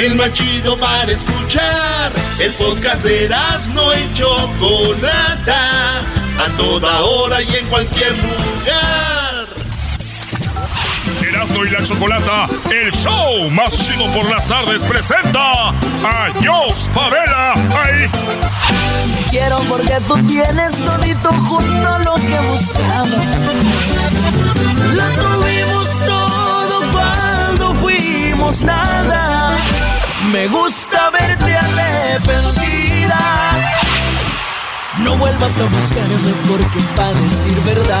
El más chido para escuchar. El podcast de no y Chocolata. A toda hora y en cualquier lugar. Erasno y la chocolata, el show más chido por las tardes, presenta a Jos Favela. Ahí. Quiero porque tú tienes todito junto lo que buscaba. Lo tuvimos todo cuando fuimos nada. Me gusta verte arrepentida. No vuelvas a buscarme porque para decir verdad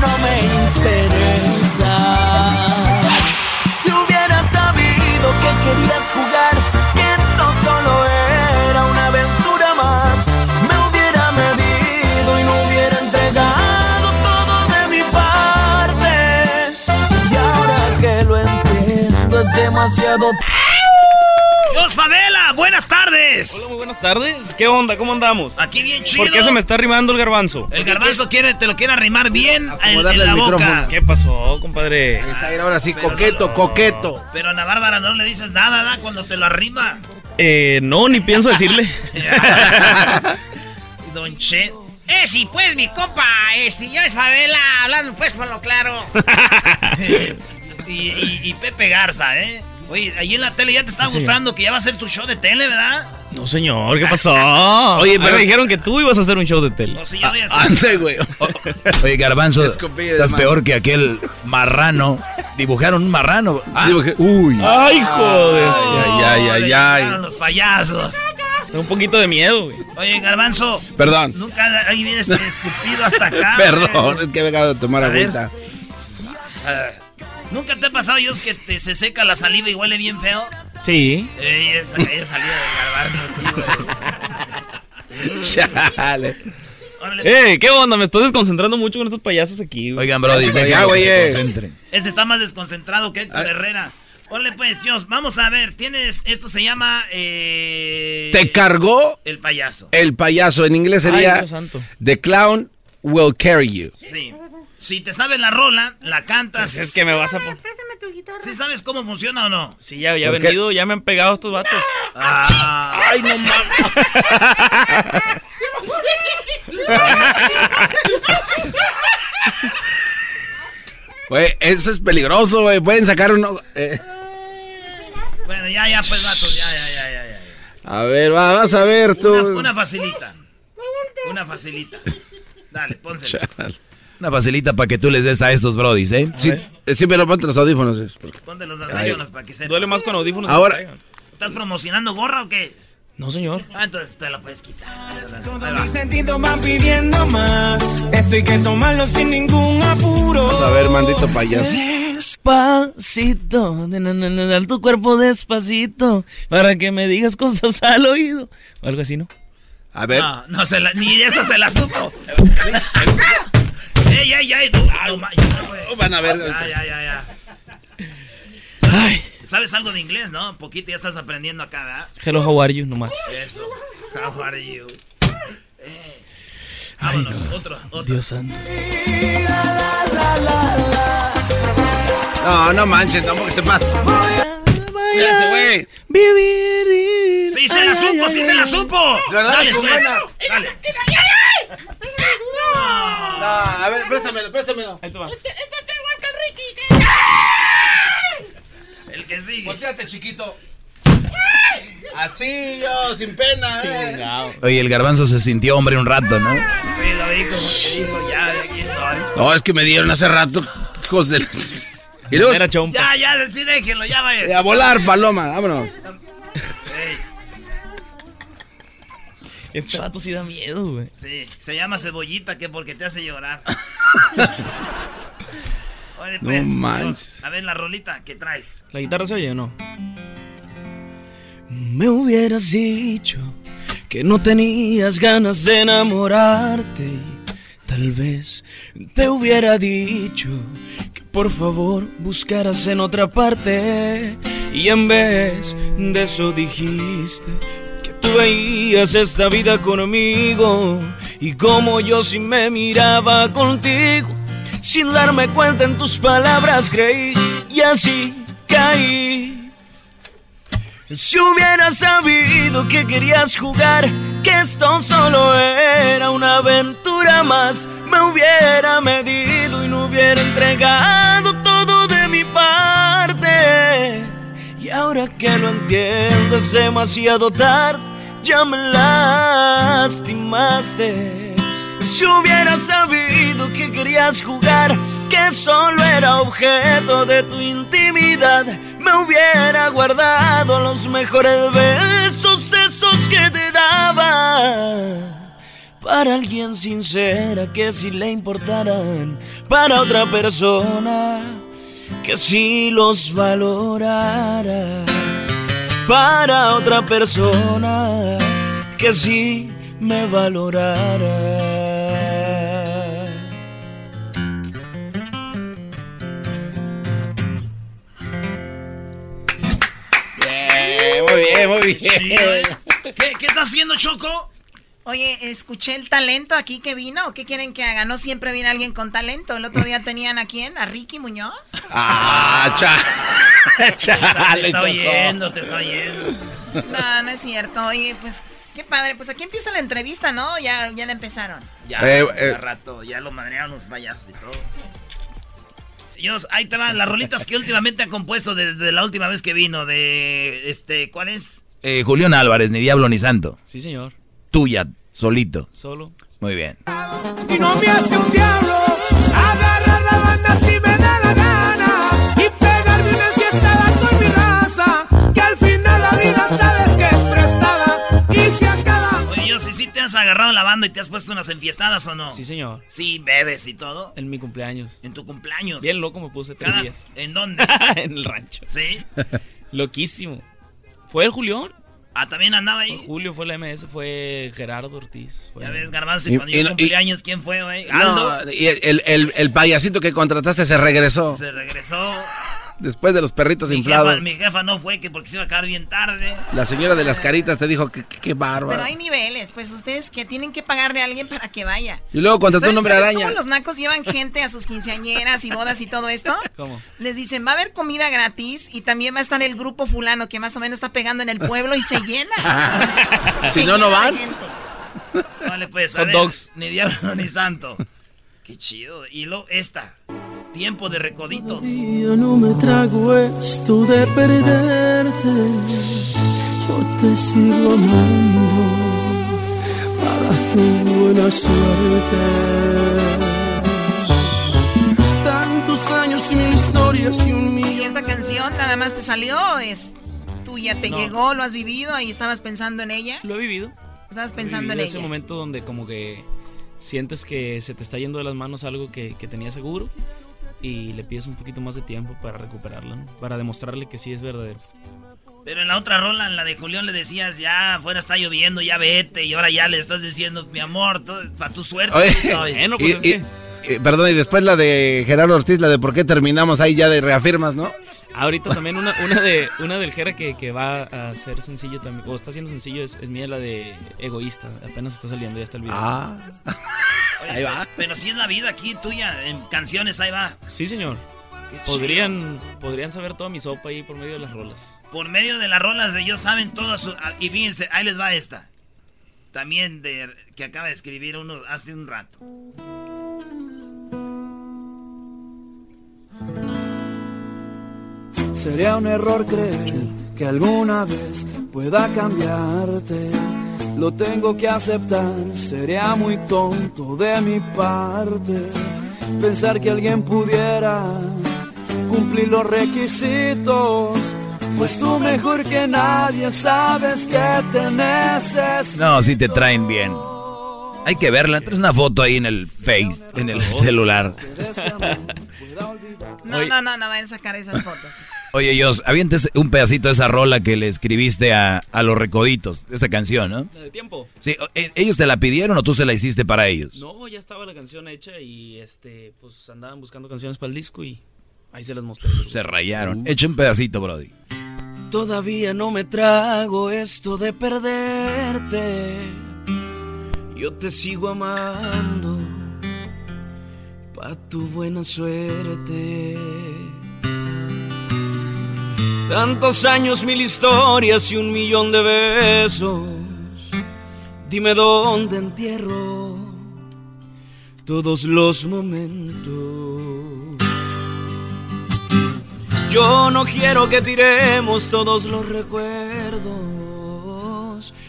no me interesa. Si hubieras sabido que querías jugar, que esto solo era una aventura más, me hubiera medido y no hubiera entregado todo de mi parte. Y ahora que lo entiendo es demasiado. ¡Dios Favela! ¡Buenas tardes! Hola, muy buenas tardes. ¿Qué onda? ¿Cómo andamos? Aquí bien chido. ¿Por qué se me está arrimando el garbanzo? El garbanzo quiere, te lo quiere arrimar bien en, Acomodarle en la el boca. micrófono. ¿Qué pasó, compadre? Ahí está, mira, ahora sí, coqueto, coqueto. Pero a Ana Bárbara no le dices nada, ¿da? Cuando te lo arrima. Eh, no, ni pienso decirle. Don Che. Eh, sí, pues, mi compa, este, yo es Favela, hablando pues por lo claro. y, y, Pepe Garza, ¿eh? Oye, ahí en la tele ya te estaba gustando que ya va a ser tu show de tele, ¿verdad? No, señor, ¿qué pasó? Oye, pero me dijeron que tú ibas a hacer un show de tele. No, sí, yo voy a ah, hacer. güey. Oye, Garbanzo, estás peor que aquel marrano. Dibujaron un marrano. Ah. Uy. Ay, joder. Ay, ay, ay, ay. los payasos. Un poquito de miedo, güey. Oye, Garbanzo. Perdón. Nunca ahí vienes escupido hasta acá. Perdón, es que he venido a tomar agüita. ¿Nunca te ha pasado, Dios, que te, se seca la saliva y huele bien feo? Sí. Ella, ella salió del garbanzo. Chale. Eh, ¿qué onda? Me estoy desconcentrando mucho con estos payasos aquí. Oigan, bro, dice ya, güey. Este está más desconcentrado que Héctor Herrera. Ponle pues, Dios, vamos a ver, tienes, esto se llama... Eh, ¿Te cargó? El payaso. El payaso, en inglés sería... The clown will carry you. Sí. Si te sabes la rola, la cantas. Pues es que me vas a poner. ¿Sí sabes cómo funciona o no? Sí, ya, ya he venido, ya me han pegado estos vatos. Ah. Ay, no mames. Güey, eso es peligroso, güey. Pueden sacar uno. Eh. Bueno, ya, ya, pues, vatos, ya, ya, ya, ya. ya. A ver, vas a ver tú. Una, una facilita. Una facilita. Dale, pónsela. Una facilita para que tú les des a estos brodis, ¿eh? Sí, eh, sí, pero ponte los audífonos. Ponte los audífonos para que se. Duele más con audífonos. Ahora. ¿Estás promocionando gorra o qué? No, señor. Ah, entonces te la puedes quitar. Todo mi sentido va pidiendo más. Esto hay que tomarlo sin ningún apuro. a ver, mandito payaso. Despacito, de dar tu cuerpo despacito, para que me digas cosas al oído. O algo así, ¿no? A ver. No, no se la, ni eso se la supo. ¡Ey, ey, ey! Van a ver. Ya, ya, ya, ya. ¿Sabes algo de inglés, no? Poquito ya estás aprendiendo acá, ¿verdad? Hello, how are you? Nomás. Eso. How are you? Eh. Vámonos, otro, otro. Dios santo. No, no manches, tampoco se más. Espérate, güey. Vivir. Sí, se la supo, sí se la supo. Dale, dale. dale. No, a ver, préstamelo, préstamelo. Ahí te va. Este, este está igual que el Ricky. El que sigue. Volteate, chiquito. Así yo, sin pena. Eh. Oye, el garbanzo se sintió hombre un rato, ¿no? Sí, lo vi como que dijo, ya, aquí estoy. No, es que me dieron hace rato, hijos de... Y luego, Era. Ya, ya, sí, déjenlo, ya vaya. A volar, paloma, vámonos. Este vato sí da miedo, güey. Sí, se llama cebollita que porque te hace llorar. Oye, pues, no a ver la rolita que traes. ¿La guitarra se oye o no? Me hubieras dicho que no tenías ganas de enamorarte. Tal vez te hubiera dicho que por favor buscaras en otra parte. Y en vez de eso dijiste Tú veías esta vida conmigo y como yo si me miraba contigo. Sin darme cuenta en tus palabras creí y así caí. Si hubiera sabido que querías jugar, que esto solo era una aventura más, me hubiera medido y no hubiera entregado todo de mi parte. Y ahora que lo entiendo es demasiado tarde ya me lastimaste. Si hubiera sabido que querías jugar, que solo era objeto de tu intimidad, me hubiera guardado los mejores besos, esos que te daba. Para alguien sincera que si le importaran, para otra persona que si los valorara para otra persona que sí me valorara. Bien, muy bien, muy bien. ¿Qué, ¿Qué está haciendo Choco? Oye, escuché el talento aquí que vino. ¿Qué quieren que haga? No siempre viene alguien con talento. El otro día tenían a quién? ¿A Ricky Muñoz? Ah, cha. Chale, te está oyendo, te está oyendo. No, no es cierto. Oye, pues, qué padre. Pues aquí empieza la entrevista, ¿no? Ya, ya la empezaron. Ya, Eh, ya eh. rato, ya lo madrearon los payasos y todo. Dios, ahí te van las rolitas que últimamente ha compuesto desde la última vez que vino. De este, ¿cuál es? Eh, Julián Álvarez, ni diablo ni santo. Sí, señor. Tuya, solito. Solo. Muy bien. Y no me hace un diablo agarrar la banda si me da la gana y pegarme una fiestada con mi raza. Que al final la vida sabes que es prestada y se acaba. Oye, yo, si sí te has agarrado la banda y te has puesto unas enfiestadas o no. Sí, señor. Sí, bebes y todo. En mi cumpleaños. En tu cumpleaños. Bien loco me puse tres Cada- días. ¿En dónde? en el rancho. ¿Sí? Loquísimo. ¿Fue el Julián? Ah, también andaba ahí. Julio, fue la MS, fue Gerardo Ortiz. fue- Ya ves, Garbanzo, y cuando y yo cumplí y- años, ¿quién fue, güey? Aldo. No, y el, el, el payasito que contrataste se regresó. Se regresó. Después de los perritos Mi inflados. jefa, mi jefa no fue que porque se iba a quedar bien tarde. La señora de las caritas te dijo que qué bárbaro. Pero hay niveles, pues ustedes que tienen que pagarle a alguien para que vaya. Y luego contrató un ¿Sabes- hombre sabes araña. cómo los nacos llevan gente a sus quinceañeras y bodas y todo esto? ¿Cómo? Les dicen, va a haber comida gratis y también va a estar el grupo fulano que más o menos está pegando en el pueblo y se llena. si no, no van. Vale, pues, a ver, dogs. Ni diablo ni santo. Qué chido. Y lo esta. Tiempo de recoditos. Yo no me trago esto de perderte. Yo te sigo amando para tu buena suerte. Tantos años y mil historias y un Y millón. esta canción nada más te salió, es tuya, te No. llegó, lo has vivido y estabas pensando en ella. Lo he vivido. Estabas He pensando en vivido ese ella. momento donde como que sientes que se te está yendo de las manos algo que, que tenías seguro y le pides un poquito más de tiempo para recuperarlo, ¿no? para demostrarle que sí es verdadero. Pero en la otra rola, en la de Julián, le decías, ya afuera está lloviendo, ya vete. Y ahora ya le estás diciendo, mi amor, para tu suerte. Oye, estoy". Bueno, y- pues es y- y- perdón, y después la de Gerardo Ortiz, la de por qué terminamos ahí ya de reafirmas, ¿no? Ahorita también una, una de una del Jera que, que va a ser sencillo también, o está siendo sencillo, es, es mía la de Egoísta. Apenas está saliendo, ya está el video. Ah. Oye, Ahí va. Pero si es la vida aquí tuya, en canciones, ahí va. Sí, señor. Podrían, podrían saber toda mi sopa ahí por medio de las rolas. Por medio de las rolas de ellos saben todas sus... ah, Y fíjense, ahí les va esta. También de que acaba de escribir uno hace un rato. Sería un error creer que alguna vez pueda cambiarte. Lo tengo que aceptar, sería muy tonto de mi parte pensar que alguien pudiera cumplir los requisitos. Pues tú mejor que nadie sabes que te necesito. No, sí te traen bien. Hay que verla. Traes una foto ahí en el Face, en el celular. No, no, no, no vayan a sacar esas fotos. Oye, Dios, avientes un pedacito de esa rola que le escribiste a, a los recoditos, de esa canción, ¿no? ¿La de tiempo? Sí, eh, ¿ellos te la pidieron o tú se la hiciste para ellos? No, ya estaba la canción hecha y este, pues andaban buscando canciones para el disco y ahí se las mostré. Se rayaron. Echa un pedacito, Brody. Todavía no me trago esto de perderte. Yo te sigo amando pa' tu buena suerte. Tantos años, mil historias y un millón de besos. Dime dónde entierro todos los momentos. Yo no quiero que tiremos todos los recuerdos.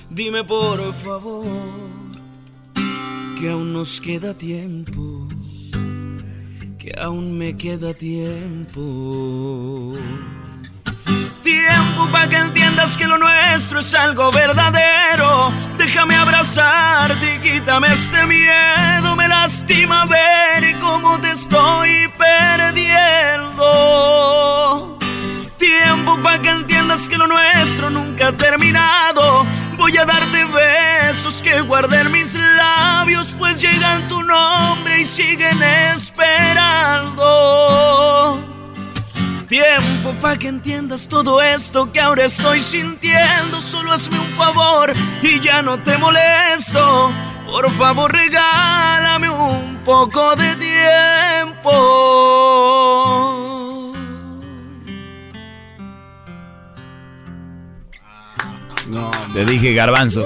Dime por favor que aún nos queda tiempo. Que aún me queda tiempo. Tiempo para que entiendas que lo nuestro es algo verdadero. Déjame abrazarte y quítame este miedo. Me lastima ver cómo te estoy perdiendo. Tiempo para que entiendas que lo nuestro nunca ha terminado. Voy a darte besos que guarden mis labios, pues llegan tu nombre y siguen esperando. Tiempo para que entiendas todo esto que ahora estoy sintiendo. Solo hazme un favor y ya no te molesto. Por favor, regálame un poco de tiempo. Te dije garbanzo.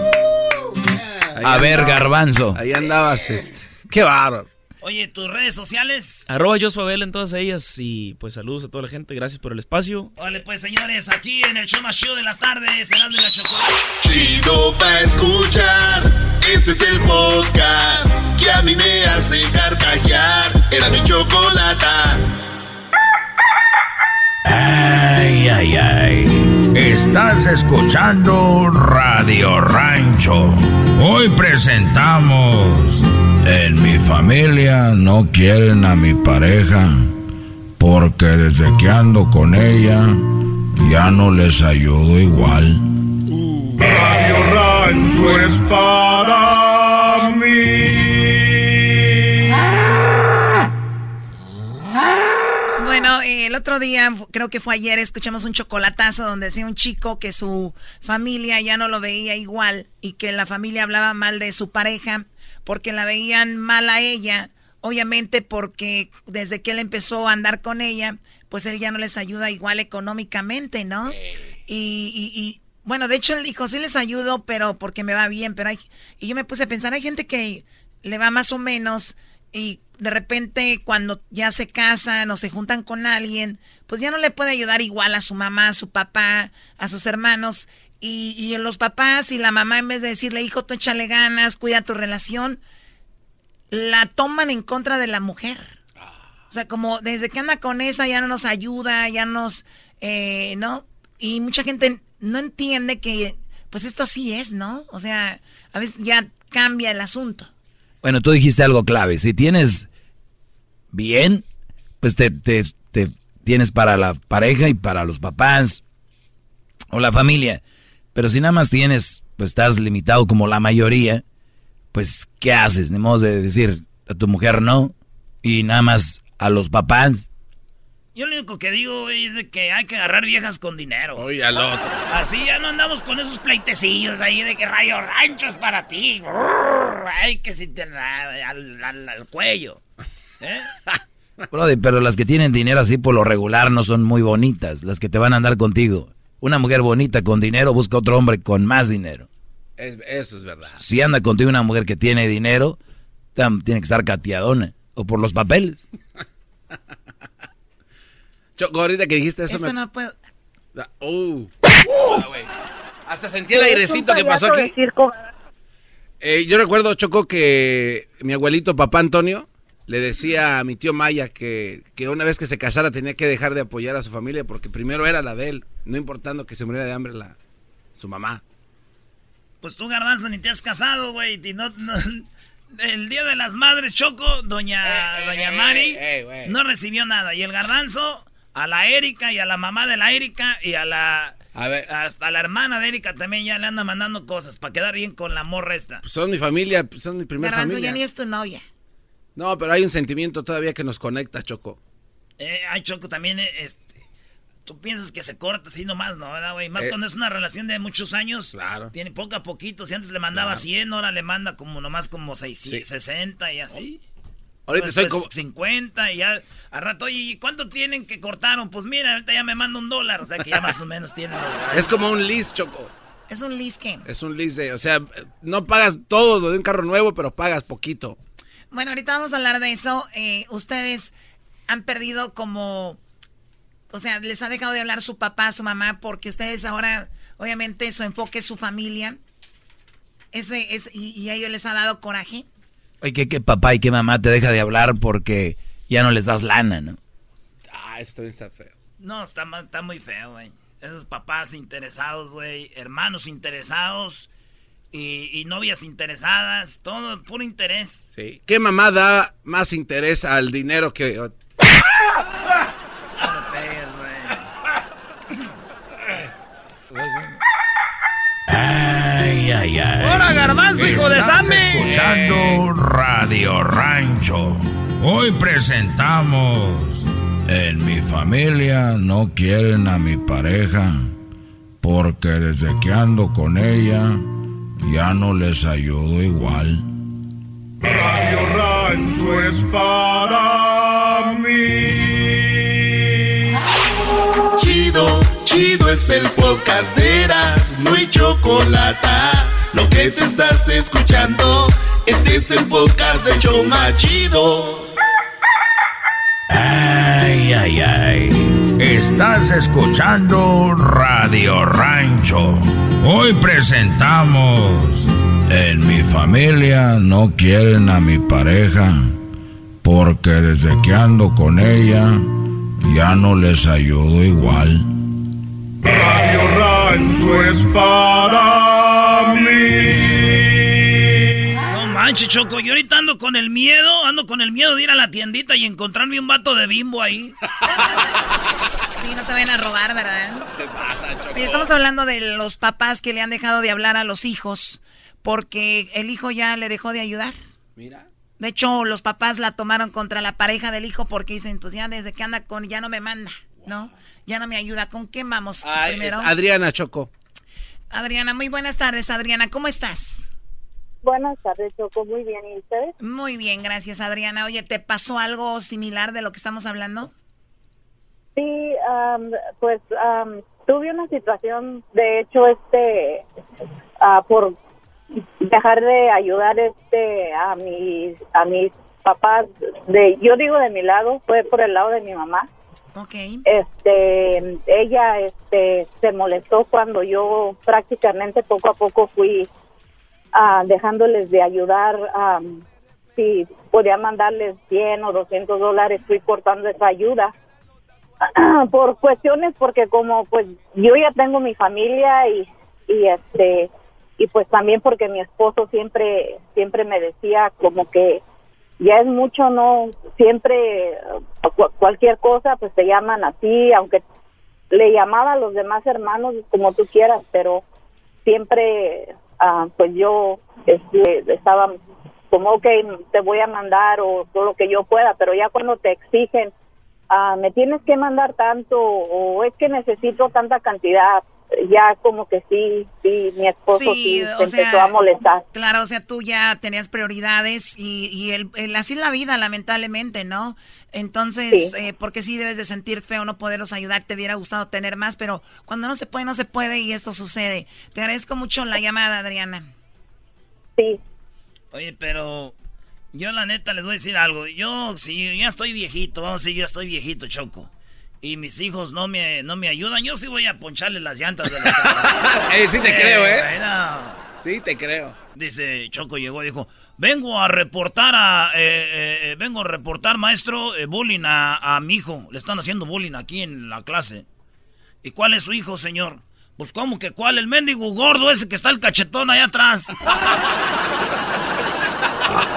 A ver, garbanzo. Ahí andabas, este. Qué bárbaro. Oye, tus redes sociales. Arroba Josfabel en todas ellas y pues saludos a toda la gente, gracias por el espacio. Vale, pues señores, aquí en el show más show de las tardes, en de la chocolate. Chido pa' escuchar, este es el podcast que a mí me hace carcajear. Era mi chocolata. Ay, ay, ay. Estás escuchando Radio Rancho. Hoy presentamos en mi familia no quieren a mi pareja porque desde que ando con ella ya no les ayudo igual. Radio Rancho es para mí. Bueno, el otro día, creo que fue ayer, escuchamos un chocolatazo donde decía un chico que su familia ya no lo veía igual y que la familia hablaba mal de su pareja porque la veían mal a ella, obviamente porque desde que él empezó a andar con ella, pues él ya no les ayuda igual económicamente, ¿no? Y, y, bueno, de hecho él dijo, sí les ayudo, pero porque me va bien, pero hay, y yo me puse a pensar, hay gente que le va más o menos y de repente cuando ya se casan o se juntan con alguien, pues ya no le puede ayudar igual a su mamá, a su papá, a sus hermanos. Y, y los papás y la mamá, en vez de decirle, hijo, tú échale ganas, cuida tu relación, la toman en contra de la mujer. O sea, como desde que anda con esa ya no nos ayuda, ya nos, eh, ¿no? Y mucha gente no entiende que, pues esto así es, ¿no? O sea, a veces ya cambia el asunto. Bueno, tú dijiste algo clave. Si tienes bien, pues te, te, te tienes para la pareja y para los papás o la familia. Pero si nada más tienes, pues estás limitado como la mayoría, pues ¿qué haces? Ni modo de decir a tu mujer no y nada más a los papás. Yo lo único que digo es de que hay que agarrar viejas con dinero. Oye, al otro. Así ya no andamos con esos pleitecillos ahí de que rayo rancho es para ti. Ay, que si te al, al, cuello. ¿Eh? pero las que tienen dinero así por lo regular no son muy bonitas, las que te van a andar contigo. Una mujer bonita con dinero busca otro hombre con más dinero. eso es verdad. Si anda contigo una mujer que tiene dinero, tiene que estar cateadona. O por los papeles. Choco, ahorita que dijiste eso. Esto no puedo. Ah, uh. Hasta sentí el airecito que pasó aquí. Eh, yo recuerdo, Choco, que mi abuelito, papá Antonio, le decía a mi tío Maya que, que, una vez que se casara tenía que dejar de apoyar a su familia porque primero era la de él, no importando que se muriera de hambre la, su mamá. Pues tú, Garbanzo, ni te has casado, güey. No, el Día de las Madres, Choco, doña, eh, eh, doña Mari, no recibió nada. Y el Garbanzo, a la Erika y a la mamá de la Erika y a la... A ver. Hasta la hermana de Erika también ya le anda mandando cosas para quedar bien con la morra esta. Pues son mi familia, son mi primera Garbanzo familia. ya ni es tu novia. No, pero hay un sentimiento todavía que nos conecta, Choco. Eh, ay, Choco, también, eh, este, tú piensas que se corta así nomás, ¿no? ¿verdad, güey? Más eh. cuando es una relación de muchos años. Claro. Tiene poco a poquito. Si antes le mandaba 100, ahora le manda como nomás como 600, 60 y así. Ahorita estoy como... 50 y ya a rato, ¿y cuánto tienen que cortaron? Pues mira, ahorita ya me manda un dólar, o sea que ya más o menos tienen. es como un lease, Choco. Es un lease qué? Es un lease de, o sea, no pagas todo lo de un carro nuevo, pero pagas poquito. Bueno, ahorita vamos a hablar de eso. Eh, ustedes han perdido como, o sea, les ha dejado de hablar su papá, su mamá, porque ustedes ahora, obviamente, su enfoque es su familia. Ese, es, y, a ellos les ha dado coraje. Oye, ¿qué, papá y qué mamá te deja de hablar porque ya no les das lana, ¿no? Ah, eso también está feo. No, está, está muy feo, güey. Esos papás interesados, güey, hermanos interesados y, novias interesadas, todo puro interés. Sí. ¿Qué mamá da más interés al dinero que... Ay, ay, ay. ¡Hora, garbanzo, hijo de Same! escuchando Radio Rancho. Hoy presentamos... En mi familia no quieren a mi pareja porque desde que ando con ella ya no les ayudo igual. Radio Rancho es para mí. Chido, chido es el podcast de Eras, no hay chocolata. Lo que te estás escuchando, este es el podcast de Choma Chido. Ay, ay, ay. Estás escuchando Radio Rancho. Hoy presentamos. En mi familia no quieren a mi pareja porque desde que ando con ella ya no les ayudo igual. Radio Rancho es para mí. No manches, Choco, yo ahorita ando con el miedo, ando con el miedo de ir a la tiendita y encontrarme un vato de bimbo ahí. Sí, no te vayan a robar, ¿verdad? Se pasa, Choco. Oye, estamos hablando de los papás que le han dejado de hablar a los hijos porque el hijo ya le dejó de ayudar. Mira. De hecho, los papás la tomaron contra la pareja del hijo porque dicen, pues ya desde que anda con, ya no me manda, ¿no? Ya no me ayuda. ¿Con quién vamos Ay, primero? Adriana Choco. Adriana, muy buenas tardes, Adriana. ¿Cómo estás? Buenas tardes, Choco. Muy bien. ¿Y ustedes? Muy bien, gracias, Adriana. Oye, ¿te pasó algo similar de lo que estamos hablando? Sí, am, pues am, tuve una situación, de hecho, este, ah, por dejar de ayudar este a mis a mis papás de yo digo de mi lado fue por el lado de mi mamá Ok. este ella este se molestó cuando yo prácticamente poco a poco fui ah, dejándoles de ayudar am, si podía mandarles 100 o 200 dólares fui cortando esa ayuda por cuestiones porque como pues yo ya tengo mi familia y y este y pues también porque mi esposo siempre siempre me decía como que ya es mucho no siempre eh, cu- cualquier cosa pues te llaman a ti aunque le llamaba a los demás hermanos como tú quieras pero siempre ah, pues yo este, estaba como ok te voy a mandar o todo lo que yo pueda pero ya cuando te exigen ah, me tienes que mandar tanto o es que necesito tanta cantidad ya como que sí sí mi esposo sí, se o sea, empezó a molestar Claro, o sea, tú ya tenías prioridades y, y el, el- así es la vida, lamentablemente, ¿no? Entonces, Sí. eh, porque sí debes de sentir feo no poderlos ayudar, te hubiera gustado tener más, pero cuando no se puede, no se puede y esto sucede. Te agradezco mucho la llamada, Adriana. Sí. Oye, pero yo la neta les voy a decir algo. Yo, si ya estoy viejito, vamos a decir, yo estoy viejito, Choco. Y mis hijos no me, no me ayudan, yo sí voy a poncharle las llantas de la casa. Eh, sí te creo, ¿eh? bueno. Sí te creo. Dice, Choco llegó y dijo, vengo a reportar a, eh, eh, eh, vengo a reportar, maestro, bullying a, a mi hijo. Le están haciendo bullying aquí en la clase. ¿Y cuál es su hijo, señor? Pues, ¿cómo que cuál? El mendigo gordo ese que está el cachetón allá atrás.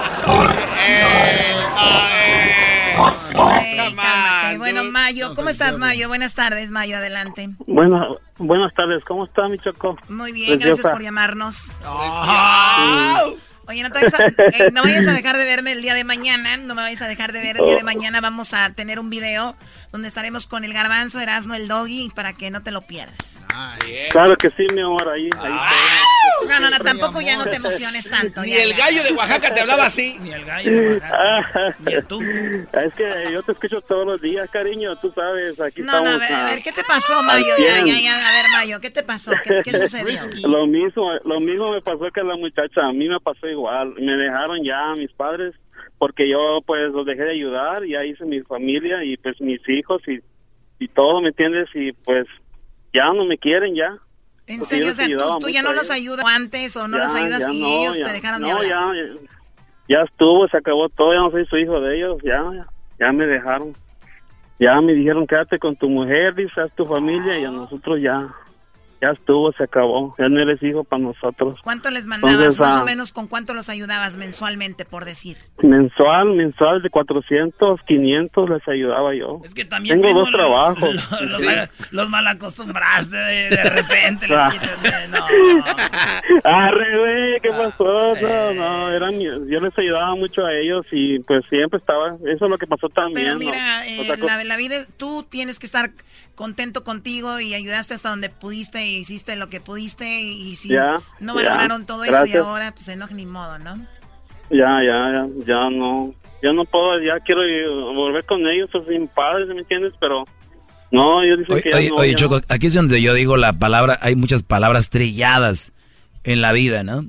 Bueno, Mayo, ¿cómo estás, Mayo? Buenas tardes, Mayo, adelante. Bueno, buenas tardes, ¿cómo está mi Choco? Muy bien, gracias por llamarnos. Ah. Oye, no, te vayas a, eh, no vayas a dejar de verme el día de mañana, no me vayas a dejar de ver el día de mañana. Vamos a tener un video donde estaremos con el garbanzo, Erasmo, el doggy, para que no te lo pierdas. Claro que sí, mi amor, ahí. ahí No, no, no, tampoco ya no te emociones tanto. Ni ya, el ya. gallo de Oaxaca te hablaba así. Ni el gallo de Oaxaca. Es que yo te escucho todos los días, cariño, tú sabes, aquí No, no, estamos. a ver, a ah, ver, ¿qué te pasó, Mayo? Ya, ya, ya, a ver, Mayo, ¿qué te pasó? ¿Qué, qué sucedió? Lo mismo, lo mismo me pasó que a la muchacha, a mí me pasó igual. Me dejaron ya mis padres porque yo pues los dejé de ayudar, ya hice mi familia y pues mis hijos y, y todo, ¿me entiendes? Y pues ya no me quieren ya. ¿En Porque serio? O sea, tú, tú ya no los ayudas antes o no Ya, los ayudas y no, ellos ya- te dejaron de no, hablar. ya, estuvo, se acabó todo, ya no soy su hijo de ellos, ya, ya, ya me dejaron. Ya me dijeron, quédate con tu mujer, dice, haz tu familia y a nosotros ya, ya estuvo, se acabó, ya no eres hijo para nosotros. ¿Cuánto les mandabas? Entonces, más ah, o menos, ¿con cuánto los ayudabas mensualmente, por decir? Mensual, mensual de 400, 500 les ayudaba yo. Es que también Tengo dos trabajos. Los, los, los malacostumbraste de, de repente. les Ah. quitas no. Arre, ¿qué pasó? No, no, eran, yo les ayudaba mucho a ellos y pues siempre estaba, eso es lo que pasó también. Pero ¿no? mira, eh, Otra cosa- la, la vida, tú tienes que estar contento contigo y ayudaste hasta donde pudiste y hiciste lo que pudiste y, y si no ya, valoraron todo eso y ahora pues enoja ni modo, ¿no? Ya, ya, ya, ya no, ya no puedo, ya quiero ir- volver con ellos, son mis padres, ¿me entiendes? Pero No, yo dije Oye, que oye, no, oye, Choco, no. aquí es donde yo digo la palabra, hay muchas palabras trilladas en la vida, ¿no?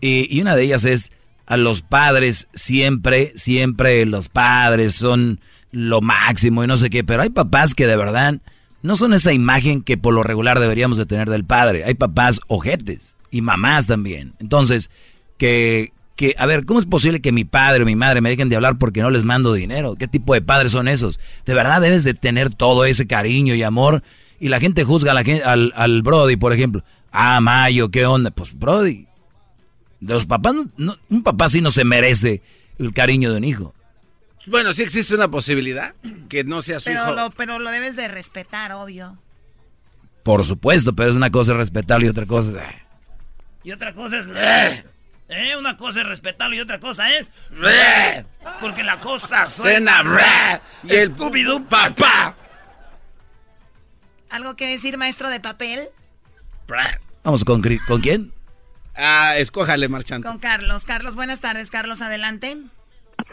Y, y una de ellas es a los padres, siempre, siempre los padres son lo máximo y no sé qué, pero hay papás que de verdad no son esa imagen que por lo regular deberíamos de tener del padre. Hay papás ojetes y mamás también. Entonces, que, que, a ver, ¿cómo es posible que mi padre o mi madre me dejen de hablar porque no les mando dinero? ¿Qué tipo de padres son esos? De verdad debes de tener todo ese cariño y amor y la gente juzga a la gen- al, al Brody, por ejemplo. Ah, Mayo, ¿qué onda? Pues Brody, de los papás, un papá sí no se merece el cariño de un hijo. Bueno, sí existe una posibilidad que no sea su Pero hijo. lo, pero lo debes de respetar, obvio. Por supuesto, pero es una cosa respetarlo y otra cosa... eh. Y otra cosa es... "Eh". Una cosa es respetarlo y otra cosa es... Porque la cosa suena... Y el Scooby-Doo, papá. ¿Algo que decir, maestro de papel? Vamos, ¿con, ¿con quién? Ah, escójale, marchante. Con Carlos. Carlos, buenas tardes. Carlos, adelante.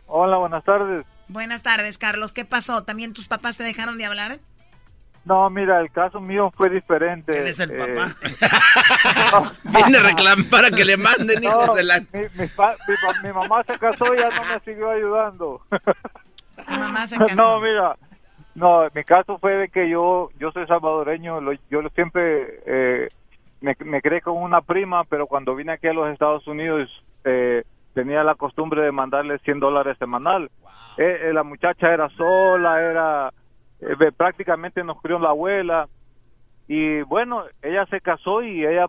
Hola, buenas tardes. Buenas tardes, Carlos. ¿Qué pasó? ¿También tus papás te dejaron de hablar? No, mira, el caso mío fue diferente. ¿Quién es el Eh, papá? Viene a reclamar para que le manden hijos no, de la... mi, mi pa- mi mamá se casó y ya no me siguió ayudando. Tu mamá se casó. No, mira, no, mi caso fue de que yo yo soy salvadoreño, lo- yo siempre eh, me, me creé con una prima, pero cuando vine aquí a los Estados Unidos eh, tenía la costumbre de mandarle 100 dólares semanal. Eh, eh, la muchacha era sola, era eh, prácticamente nos crió la abuela y bueno, ella se casó y ella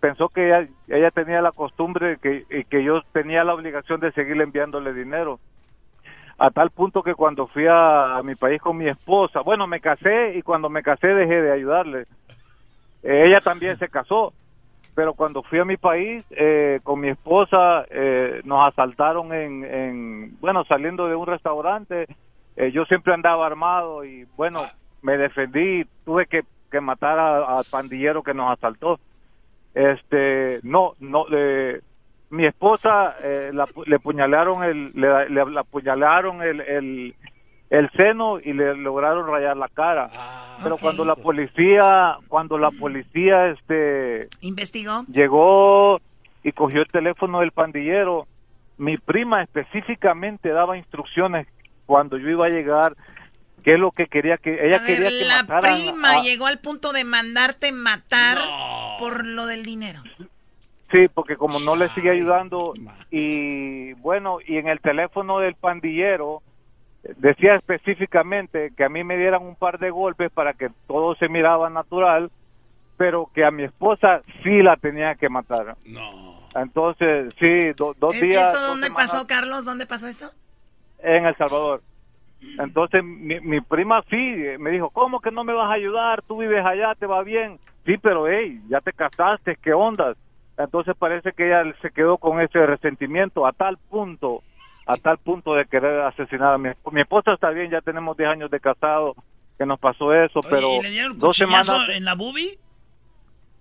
pensó que ella, ella tenía la costumbre que, y que yo tenía la obligación de seguirle enviándole dinero a tal punto que cuando fui a, a mi país con mi esposa, bueno, me casé y cuando me casé dejé de ayudarle. Ella también se casó, pero cuando fui a mi país eh, con mi esposa eh, nos asaltaron en, en, bueno, saliendo de un restaurante. Eh, yo siempre andaba armado y bueno, me defendí, tuve que, que matar a- al pandillero que nos asaltó. Este, no, no, eh, mi esposa eh, la- le puñalaron el, le, le- le apuñalaron el, el, el seno y le lograron rayar la cara. Pero cuando la policía, cuando la policía, este, ¿Investigó? llegó y cogió el teléfono del pandillero, mi prima específicamente daba instrucciones cuando yo iba a llegar, qué es lo que quería que ella A ver, quería que la mataran prima a- llegó al punto de mandarte matar por lo del dinero. Sí, porque como no le sigue ayudando y bueno, y en el teléfono del pandillero decía específicamente que a mí me dieran un par de golpes para que todo se miraba natural, pero que a mi esposa sí la tenía que matar. No. Entonces, sí, do- dos ¿Es- días ¿Eso dónde semanas pasó, Carlos? ¿Dónde pasó esto? en El Salvador. Entonces mi, mi prima sí eh, me dijo, ¿cómo que no me vas a ayudar? Tú vives allá, te va bien. Sí, pero hey, ya te casaste, ¿qué ondas? Entonces parece que ella se quedó con ese resentimiento a tal punto, a tal punto de querer asesinar a mi esposa. Mi esposa está bien, ya tenemos 10 años de casado que nos pasó eso, pero ¿Y le dieron dos semanas... en la boobie?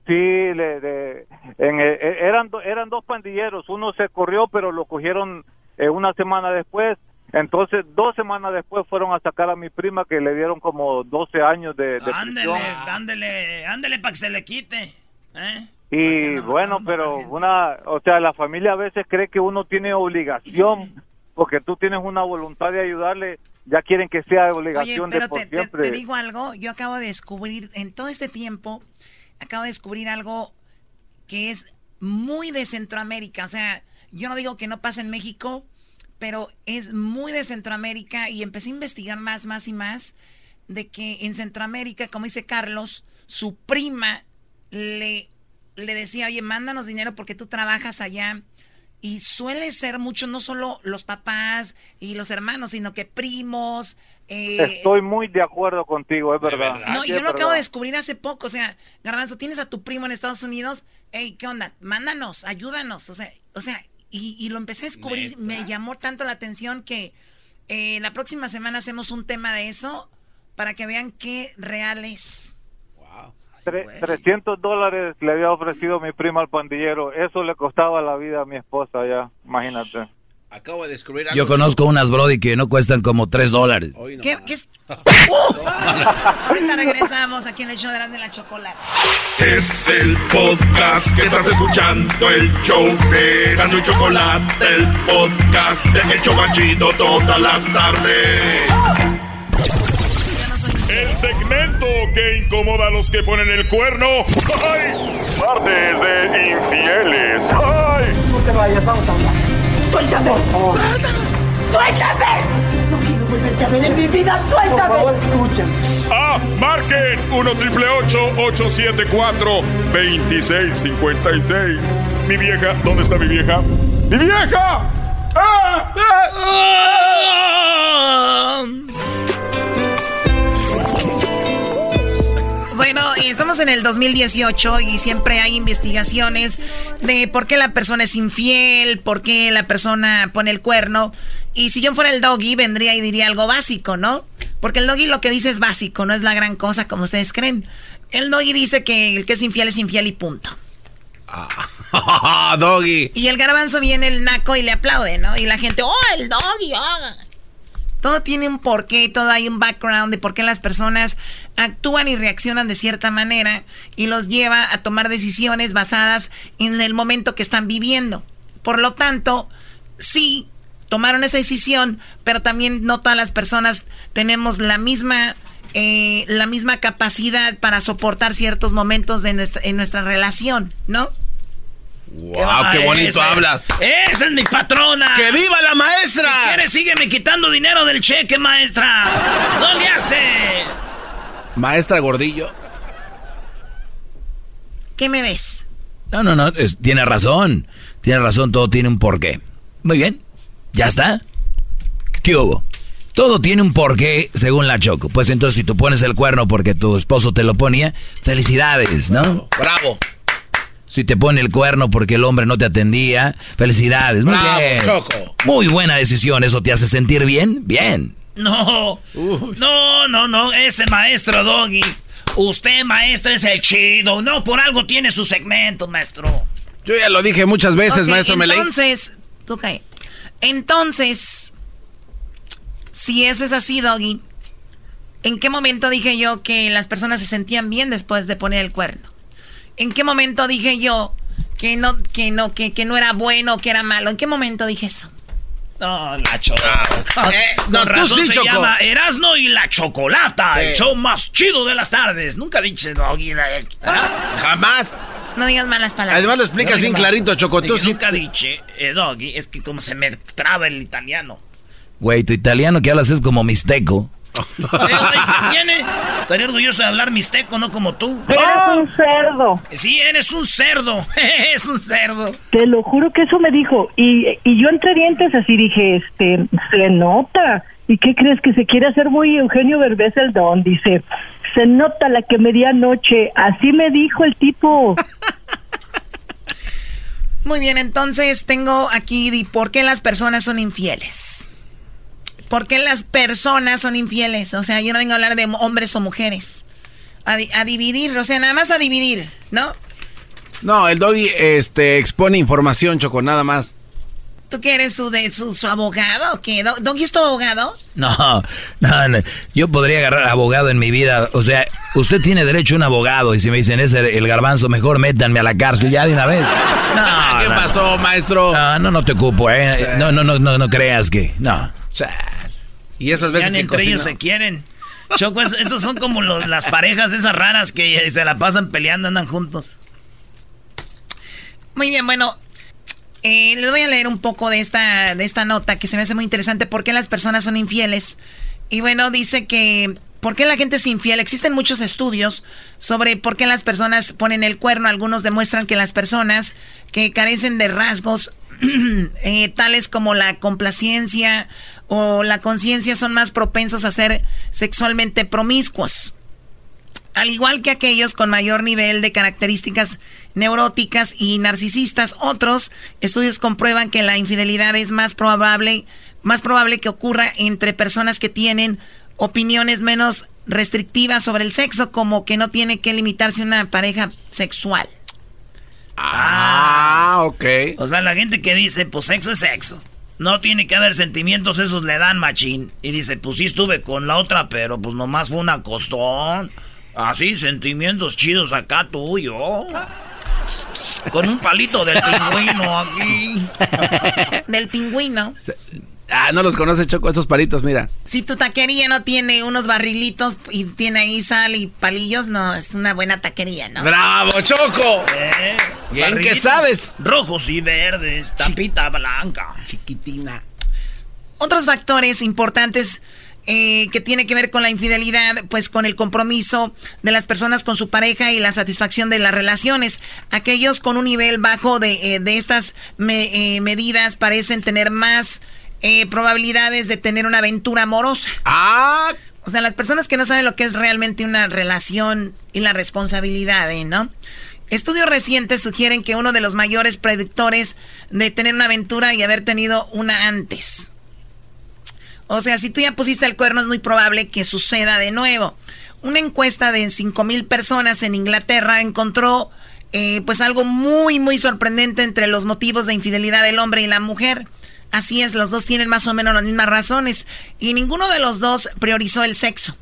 Sí, le, de- en, eh, eh, eran, eran dos pandilleros, uno se corrió, pero lo cogieron eh, una semana después. Entonces, dos semanas después fueron a sacar a mi prima que le dieron como 12 años de, de Ándele, prisión. ándele, ándele para que se le quite. ¿eh? Y bueno, pero una, o sea, la familia a veces cree que uno tiene obligación, porque tú tienes una voluntad de ayudarle, ya quieren que sea Oye, obligación de pero por te, te- siempre. te digo algo, yo acabo de descubrir, en todo este tiempo, acabo de descubrir algo que es muy de Centroamérica. O sea, yo no digo que no pasa en México, pero es muy de Centroamérica y empecé a investigar más, más y más de que en Centroamérica, como dice Carlos, su prima le, le decía, oye, mándanos dinero porque tú trabajas allá. Y suele ser mucho, no solo los papás y los hermanos, sino que primos. eh, Estoy muy de acuerdo contigo, es verdad. no, Sí, yo lo acabo verdad. de descubrir hace poco. O sea, Garbanzo, tienes a tu primo en Estados Unidos. Hey, ¿qué onda? Mándanos, ayúdanos. O sea, o sea y, y lo empecé a descubrir. Me llamó tanto la atención que eh, la próxima semana hacemos un tema de eso para que vean qué real es. Tre- 300 dólares le había ofrecido mi prima al pandillero. Eso le costaba la vida a mi esposa ya, imagínate. Acabo de descubrir algo. Yo conozco unas Brody que no cuestan como 3 dólares. No ¿Qué, qué es? Ahorita regresamos aquí en el show de de la chocolate. Es el podcast que estás escuchando, el show de Gano y Chocolate, el podcast de El Chocachito todas las tardes. El segmento que incomoda a los que ponen el cuerno. ¡Ay! Martes de infieles. ¡Ay! No te vayas, vamos a hablar. ¡Suéltame! ¡Suéltame! No quiero volverte a ver en mi vida, suéltame. Por favor, escucha. Ah, marquen 1 triple 874 2656. Mi vieja, ¿dónde está mi vieja? ¡Mi vieja! ¡Ah! ¡Ah! Bueno, estamos en el 2018 y siempre hay investigaciones de por qué la persona es infiel, por qué la persona pone el cuerno. Y si yo fuera el doggy, vendría y diría algo básico, ¿no? Porque el doggy lo que dice es básico, no es la gran cosa como ustedes creen. El doggy dice que el que es infiel es infiel y punto. Ah, doggy. Y el garbanzo viene el naco y le aplaude, ¿no? Y la gente, ¡oh, el doggy! oh". Todo tiene un porqué, todo hay un background de por qué las personas actúan y reaccionan de cierta manera y los lleva a tomar decisiones basadas en el momento que están viviendo. Por lo tanto, sí, tomaron esa decisión, pero también no todas las personas tenemos la misma, eh, la misma capacidad para soportar ciertos momentos de nuestra, en nuestra relación, ¿no? ¡Wow! ¡Qué bonito ese- habla! ¡Esa es mi patrona! ¡Que viva la maestra! Si quieres, sígueme quitando dinero del cheque, maestra. ¡No le hace! Maestra Gordillo. ¿Qué me ves? No, no, no, es- tiene razón. Tiene razón, todo tiene un porqué. Muy bien, ya está. ¿Qué hubo? Todo tiene un porqué según la Choco. Pues entonces si tú pones el cuerno porque tu esposo te lo ponía, felicidades, ¿no? ¡Bravo! Si te pone el cuerno porque el hombre no te atendía, felicidades. Muy Bravo, bien. Choco. Muy buena decisión. ¿Eso te hace sentir bien? Bien. No, no, no, no, ese maestro Doggy. Usted, maestro, es el chido. No, por algo tiene su segmento, maestro. Yo ya lo dije muchas veces, maestro Meley. Entonces, tú cállate. Entonces, si eso es así, Doggy, ¿en qué momento dije yo que las personas se sentían bien después de poner el cuerno? ¿En qué momento dije yo que no, que no, que, que no era bueno, que era malo? ¿En qué momento dije eso? No, la chocolata. Eh, no, Con tú razón sí, se Choco. llama Erasno y la Chocolata, el show más chido de las tardes. Nunca dije Doggy. ¿ah? Jamás. No digas malas palabras. Además lo explicas No, bien no, clarito, Choco. Tú sí. Nunca dije eh, Doggy. Es que como se me traba el italiano. Güey, tu italiano que hablas es como mixteco. ¿Qué tiene? Estaría orgulloso de hablar mixteco, no como tú. Eres un cerdo. Sí, eres un cerdo. es un cerdo. Te lo juro que eso me dijo. Y, y yo entre dientes así dije, este, se nota. ¿Y qué crees que se quiere hacer muy Eugenio Berbés el don? Dice, se nota la que me di anoche. Así me dijo el tipo. Muy bien, entonces tengo aquí por qué las personas son infieles. ¿Por qué las personas son infieles? O sea, yo no vengo a hablar de hombres o mujeres. A, di- a dividir, o sea, nada más a dividir, ¿no? No, el doggy este, expone información, Choco, nada más. ¿Tú qué eres su, de, su, su abogado o qué? ¿Do- ¿Doggy es tu abogado? No, no, no. Yo podría agarrar abogado en mi vida. O sea, usted tiene derecho a un abogado. Y si me dicen, es el, el garbanzo, mejor métanme a la cárcel ya de una vez. No, ¿Qué no, pasó, maestro? No, no, no te ocupo, ¿eh? No, no, no, no, no creas que. No. Y esas veces que entre ellos se quieren. Choco, es- estos son como los- las parejas esas raras que se la pasan peleando, andan juntos. Muy bien, bueno, eh, les voy a leer un poco de esta, de esta nota que se me hace muy interesante. ¿Por qué las personas son infieles? Y bueno, dice que ¿por qué la gente es infiel? Existen muchos estudios sobre por qué las personas ponen el cuerno. Algunos demuestran que las personas que carecen de rasgos eh, tales como la complacencia o la conciencia son más propensos a ser sexualmente promiscuos. Al igual que aquellos con mayor nivel de características neuróticas y narcisistas, otros estudios comprueban que la infidelidad es más probable, más probable que ocurra entre personas que tienen opiniones menos restrictivas sobre el sexo, como que no tiene que limitarse una pareja sexual. Ah, ok. O sea, la gente que dice, pues sexo es sexo. No tiene que haber sentimientos, esos le dan machín. Y dice, pues sí estuve con la otra, pero pues nomás fue una costón. Así, sentimientos chidos acá tuyo. Con un palito del pingüino aquí. Del pingüino. Ah, no los conoce Choco, esos palitos, mira. Si tu taquería no tiene unos barrilitos y tiene ahí sal y palillos, no, es una buena taquería, ¿no? ¡Bravo, Choco! Eh, Bien que sabes. Rojos y verdes, tapita blanca. Chiquitina. Otros factores importantes eh, que tiene que ver con la infidelidad, pues con el compromiso de las personas con su pareja y la satisfacción de las relaciones. Aquellos con un nivel bajo de, eh, de estas me- eh, medidas parecen tener más eh, probabilidades de tener una aventura amorosa. Ah. O sea, las personas que no saben lo que es realmente una relación y la responsabilidad, ¿eh? ¿no? Estudios recientes sugieren que uno de los mayores predictores de tener una aventura y haber tenido una antes. O sea, si tú ya pusiste el cuerno, es muy probable que suceda de nuevo. Una encuesta de 5 mil personas en Inglaterra encontró eh, pues algo muy, muy sorprendente entre los motivos de infidelidad del hombre y la mujer. Así es, los dos tienen más o menos las mismas razones y ninguno de los dos priorizó el sexo.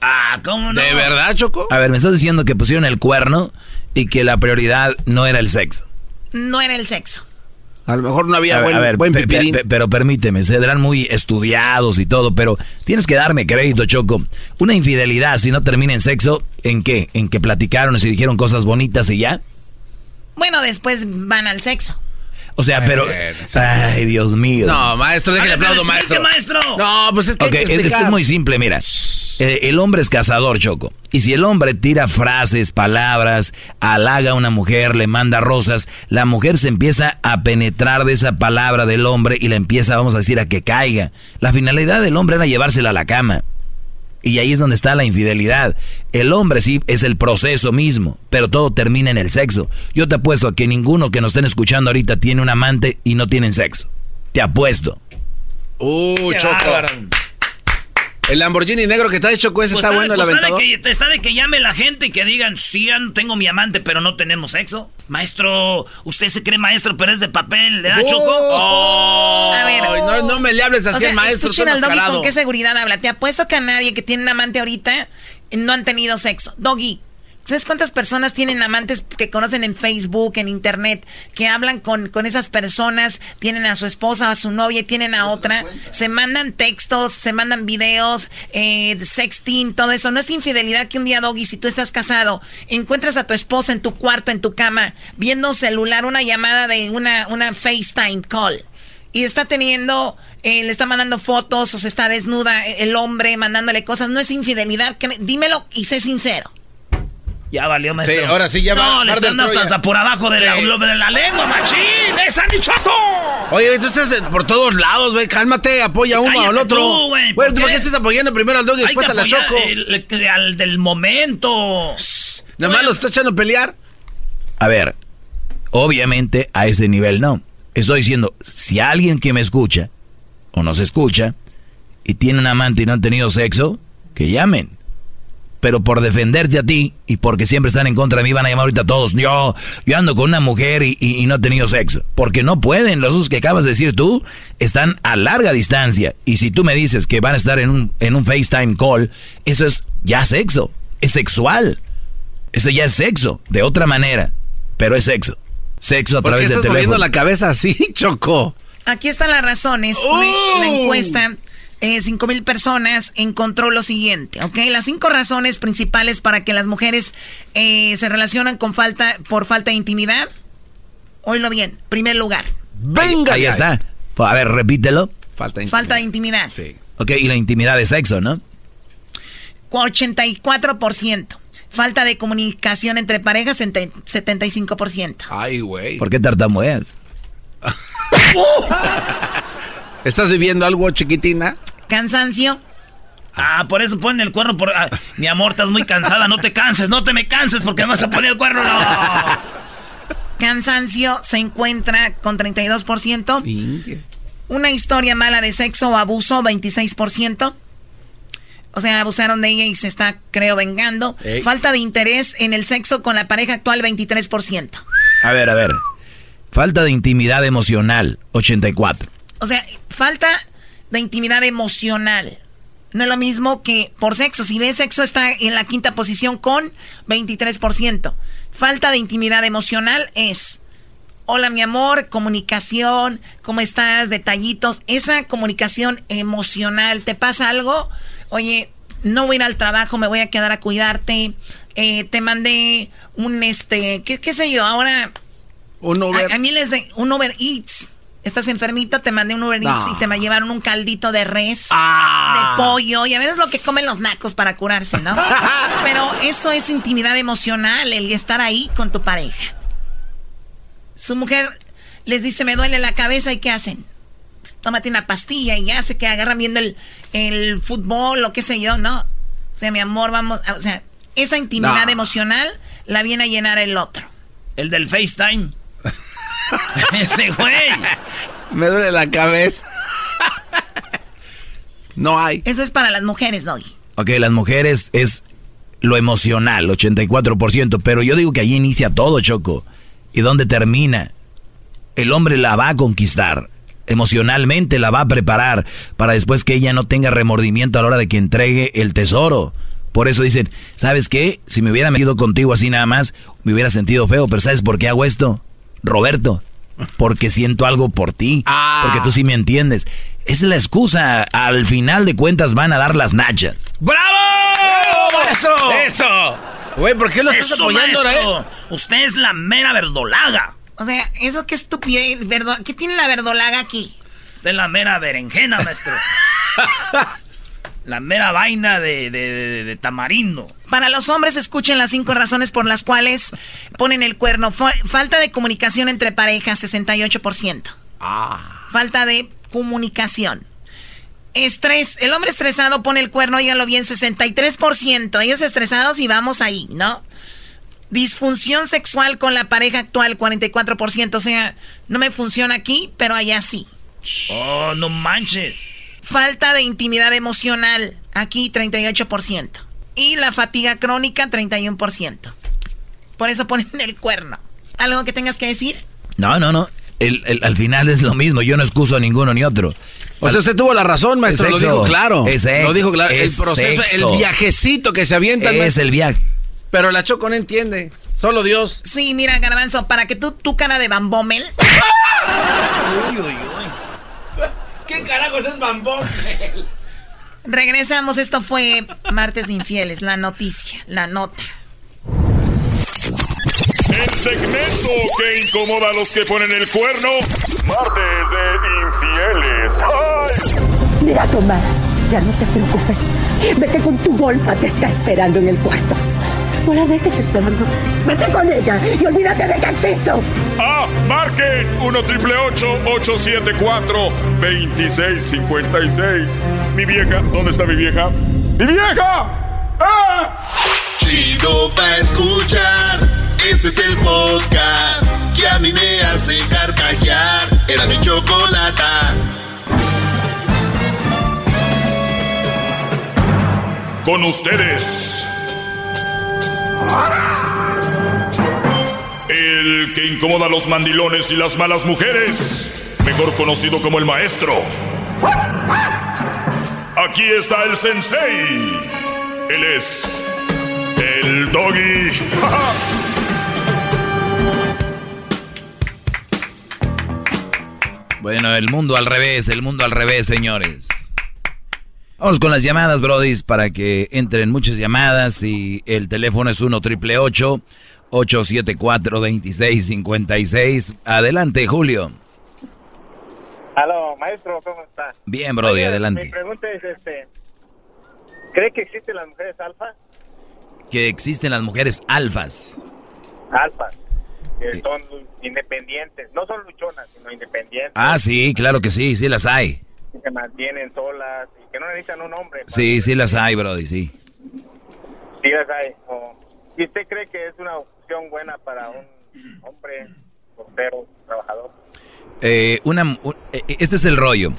Ah, ¿cómo no? ¿De verdad, Choco? A ver, me estás diciendo que pusieron el cuerno y que la prioridad no era el sexo. No era el sexo. A lo mejor no había A buen, a ver, buen pe- pe- pipirín. pe- pero permíteme, serán muy estudiados y todo, pero tienes que darme crédito, Choco. Una infidelidad, si no termina en sexo, ¿en qué? ¿En que platicaron y se dijeron cosas bonitas y ya? Bueno, después van al sexo. O sea, pero... Ay, Dios mío. No, maestro, déjale A ver, aplaudo, pero explique, maestro. maestro. No, pues es que, Ok, hay es, que es que es explicar. muy simple, mira. El hombre es cazador, Choco. Y si el hombre tira frases, palabras, halaga a una mujer, le manda rosas, la mujer se empieza a penetrar de esa palabra del hombre y la empieza, vamos a decir, a que caiga. La finalidad del hombre era llevársela a la cama. Y ahí es donde está la infidelidad. El hombre sí es el proceso mismo, pero todo termina en el sexo. Yo te apuesto a que ninguno que nos estén escuchando ahorita tiene un amante y no tienen sexo. Te apuesto. Uh, Qué Choco. El Lamborghini negro que trae Choco, ese Pues está bueno, el pues está de que, está de que llame la gente y que digan, sí, ya no tengo mi amante, pero no tenemos sexo. Maestro, usted se cree maestro, pero es de papel, ¿le da Oh. choco? Oh. A ver. No, no me le hables así O sea, al maestro, escuchen al Doggy con qué seguridad habla. Te apuesto que a nadie que tiene un amante ahorita no han tenido sexo. Doggy, ¿sabes cuántas personas tienen amantes que conocen en Facebook, en Internet, que hablan con, con esas personas, tienen a su esposa, a su novia tienen a otra? Se mandan textos, se mandan videos, eh, sexting, todo eso. No es infidelidad que un día, Doggy, si tú estás casado, encuentras a tu esposa en tu cuarto, en tu cama, viendo celular, una llamada de una, una FaceTime call y está teniendo, eh, le está mandando fotos o se está desnuda eh, el hombre mandándole cosas, no es infidelidad, dímelo y sé sincero. Ya valió, maestro. Sí, ahora sí ya va- No, le están hasta, por abajo de, la, Sí. de la lengua, machín. ¡Esa mi choco! Oye, tú estás eh, por todos lados, güey. Cálmate, apoya uno al otro. tú, güey, ¿por ¿tú ¿por qué? estás apoyando primero al dog y después a la Choco? el- el- al del momento. Nada más los está echando a pelear. A ver, obviamente a ese nivel no. Estoy diciendo, si alguien que me escucha o nos escucha y tiene un amante y no han tenido sexo, que llamen. Pero por defenderte a ti y porque siempre están en contra de mí van a llamar ahorita todos. Yo, yo ando con una mujer y, y- y no he tenido sexo. Porque no pueden. Los dos que acabas de decir tú están a larga distancia. Y si tú me dices que van a estar en un, en un FaceTime call, eso es ya sexo. Es sexual. Ese ya es sexo. De otra manera. Pero es sexo. Sexo a ¿Por qué través estás moviendo teléfono. la cabeza así, Choco? Aquí están las razones. ¡Oh! Encuesta, 5 mil personas, encontró lo siguiente, ¿ok? Las cinco razones principales para que las mujeres eh, se relacionan con falta, por falta de intimidad. Oílo bien, primer lugar, Venga, Ahí está. A ver, repítelo. Falta falta de intimidad. Sí. Ok, y la intimidad de sexo, ¿no? 84%. Falta de comunicación entre parejas, ente- 75%. Ay, güey. ¿Por qué tartamudeas? ¿Estás viviendo algo, chiquitina? Cansancio, Ah, por eso ponen el cuerno. Por... ah, mi amor, estás muy cansada. No te canses, no te me canses porque me vas a poner el cuerno. No. cansancio se encuentra con 32%. Una historia mala de sexo o abuso, 26%. O sea, abusaron de ella y se está, creo, vengando. Ey. Falta de interés en el sexo con la pareja actual, 23%. A ver, a ver. Falta de intimidad emocional, 84. O sea, falta de intimidad emocional. No es lo mismo que por sexo. Si ves sexo está en la quinta posición con 23%. Falta de intimidad emocional es, hola mi amor, comunicación, ¿cómo estás? Detallitos. Esa comunicación emocional, ¿te pasa algo? Oye, no voy a ir al trabajo, me voy a quedar a cuidarte. Eh, te mandé un, este, ¿qué, qué sé yo? Ahora... Un Uber. A, mí les de, un Uber Eats estás enfermita, te mandé un Uber Eats y te me llevaron un caldito de res, Ah. de pollo, y a ver es lo que comen los nacos para curarse, ¿no? Pero eso es intimidad emocional, el estar ahí con tu pareja. Su mujer les dice, me duele la cabeza, ¿y qué hacen? Tómate una pastilla y ya se que agarran viendo el, el fútbol o qué sé yo, ¿no? O sea, mi amor, vamos, o sea, esa intimidad No. emocional la viene a llenar el otro. El del FaceTime. Ese güey. Me duele la cabeza. no hay. Eso es para las mujeres hoy. Ok, las mujeres es lo emocional, 84%, pero yo digo que ahí inicia todo, Choco. ¿Y dónde termina? El hombre la va a conquistar, emocionalmente la va a preparar para después que ella no tenga remordimiento a la hora de que entregue el tesoro. Por eso dicen, ¿sabes qué? Si me hubiera metido contigo así nada más, me hubiera sentido feo, pero ¿sabes por qué hago esto? Roberto, porque siento algo por ti, porque tú sí me entiendes. Esa es la excusa, al final de cuentas van a dar las nachas. ¡Bravo! maestro! ¡Eso! Güey, ¿por qué lo estás Eso, apoyando ahora, eh? Usted es la mera verdolaga. O sea, eso qué estupidez, ¿qué tiene la verdolaga aquí? Usted es la mera berenjena, maestro. la mera vaina de, de- de- de tamarindo. Para los hombres, escuchen las cinco razones por las cuales ponen el cuerno. Fa- falta de comunicación entre parejas, 68%. Falta de comunicación. Estrés. El hombre estresado pone el cuerno, óiganlo bien, 63%. Ellos estresados y vamos ahí, ¿no? Disfunción sexual con la pareja actual, 44%. O sea, no me funciona aquí, pero allá sí. Oh, no manches. Falta de intimidad emocional, aquí 38%. Y la fatiga crónica, 31%. Por eso ponen el cuerno. ¿Algo que tengas que decir? No, no, no. El- el- al final es lo mismo, yo no excuso a ninguno ni otro. O sea, usted tuvo la razón, maestro, Es lo dijo claro. Es sexo. Lo dijo claro. Es el proceso, sexo. el viajecito que se avienta. Es el viaje. Pero la Choco no entiende. Solo Dios. Sí, mira, Garbanzo, para que tú, tu cara de bambómel. ¿Qué carajos es bambón? Regresamos, esto fue Martes de Infieles, la noticia, la nota. El segmento que incomoda a los que ponen el cuerno. Martes de infieles. ¡Ay! Mira, Tomás, ya no te preocupes. Vete con tu golfa, te está esperando en el cuarto. No la dejes esperando. Vete con ella y olvídate de que existo. Ah, marquen 1 triple 874 2656. Mi vieja, ¿dónde está mi vieja? ¡Mi vieja! ¡Ah! Chido pa' escuchar. Este es el podcast que a mí me hace carcajear. Era mi chocolata. Con ustedes. El que incomoda a los mandilones y las malas mujeres. Mejor conocido como el maestro. Aquí está el sensei. Él es el doggy. Bueno, el mundo al revés, el mundo al revés, señores. Vamos con las llamadas, brodis, para que entren muchas llamadas y el teléfono es 1 triple 874 2656. Adelante, Julio. Aló, maestro, ¿cómo está? Bien, brody, adelante. Mi pregunta es, este, ¿cree que existen las mujeres alfa? Que existen las mujeres alfas. Alfas, que son independientes, no son luchonas, sino independientes, Ah, sí, claro que sí, sí las hay. Que se mantienen solas y que no necesitan un hombre. Sí, sí las hay, brody, sí. Sí las hay. ¿Y usted cree que es una opción buena para un hombre soltero, trabajador? Eh, una, un- eh, este es el rollo.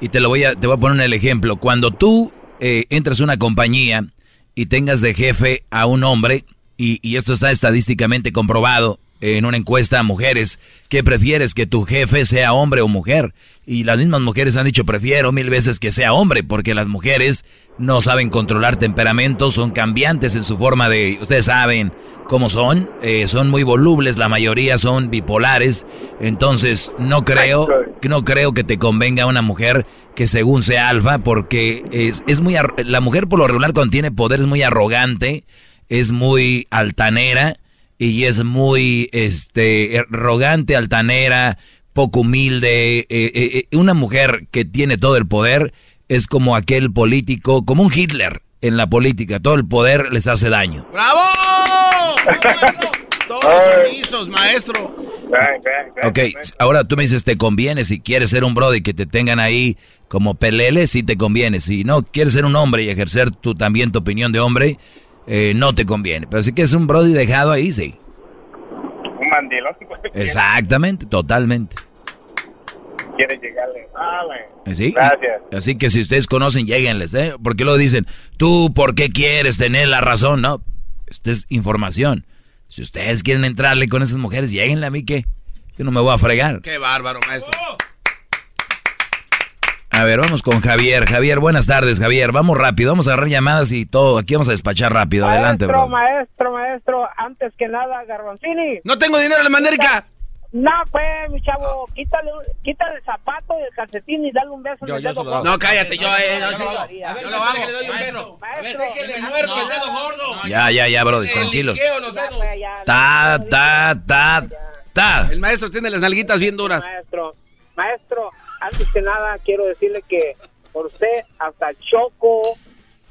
Y te lo voy a, te voy a poner el ejemplo. Cuando tú eh, entras a una compañía y tengas de jefe a un hombre, y, y esto está estadísticamente comprobado, en una encuesta a mujeres, ¿qué prefieres? ¿Que tu jefe sea hombre o mujer? Y las mismas mujeres han dicho, prefiero mil veces que sea hombre, porque las mujeres no saben controlar temperamentos, son cambiantes en su forma de, ustedes saben cómo son, eh, son muy volubles, la mayoría son bipolares, entonces no creo, no creo que te convenga una mujer que según sea alfa, porque es, es muy, la mujer por lo regular cuando tiene poder es muy arrogante, es muy altanera, y es muy este arrogante, altanera, poco humilde. Eh, eh, eh, una mujer que tiene todo el poder es como aquel político, como un Hitler en la política. Todo el poder les hace daño. ¡Bravo! Todos sumisos, maestro. Ok, ahora tú me dices, ¿te conviene si quieres ser un brody que te tengan ahí como pelele? Sí te conviene. Si no quieres ser un hombre y ejercer tu, también tu opinión de hombre, eh, no te conviene. Pero si que es un Brody dejado ahí, sí. Un mandilón. Exactamente, totalmente. Quiere llegarle. Vale. ¿Sí? Gracias. Así que si ustedes conocen, lleguenles, ¿eh? Porque lo dicen, tú, ¿por qué quieres tener la razón? No, esta es información. Si ustedes quieren entrarle con esas mujeres, lleguenle a mí, ¿qué? Yo no me voy a fregar. Qué bárbaro, maestro. A ver, vamos con Javier. Javier, buenas tardes, Javier. Vamos rápido, vamos a agarrar llamadas y todo. Aquí vamos a despachar rápido. Adelante, maestro, bro. Maestro, maestro, antes que nada, Garbanzini. No tengo dinero, la mandérica. No, pues, mi chavo, quítale, quítale el zapato y el calcetín y dale un beso en el dedo gordo. No, cállate, yo, eh, yo, yo, A ver, yo lo hago, le doy un beso. Ver, déjele muerto el dedo gordo. Ya, ya, ya, bro, tranquilos. Ta, ta, ta, ta. El maestro tiene las nalguitas bien duras. Maestro, maestro, antes que nada quiero decirle que por usted hasta Choco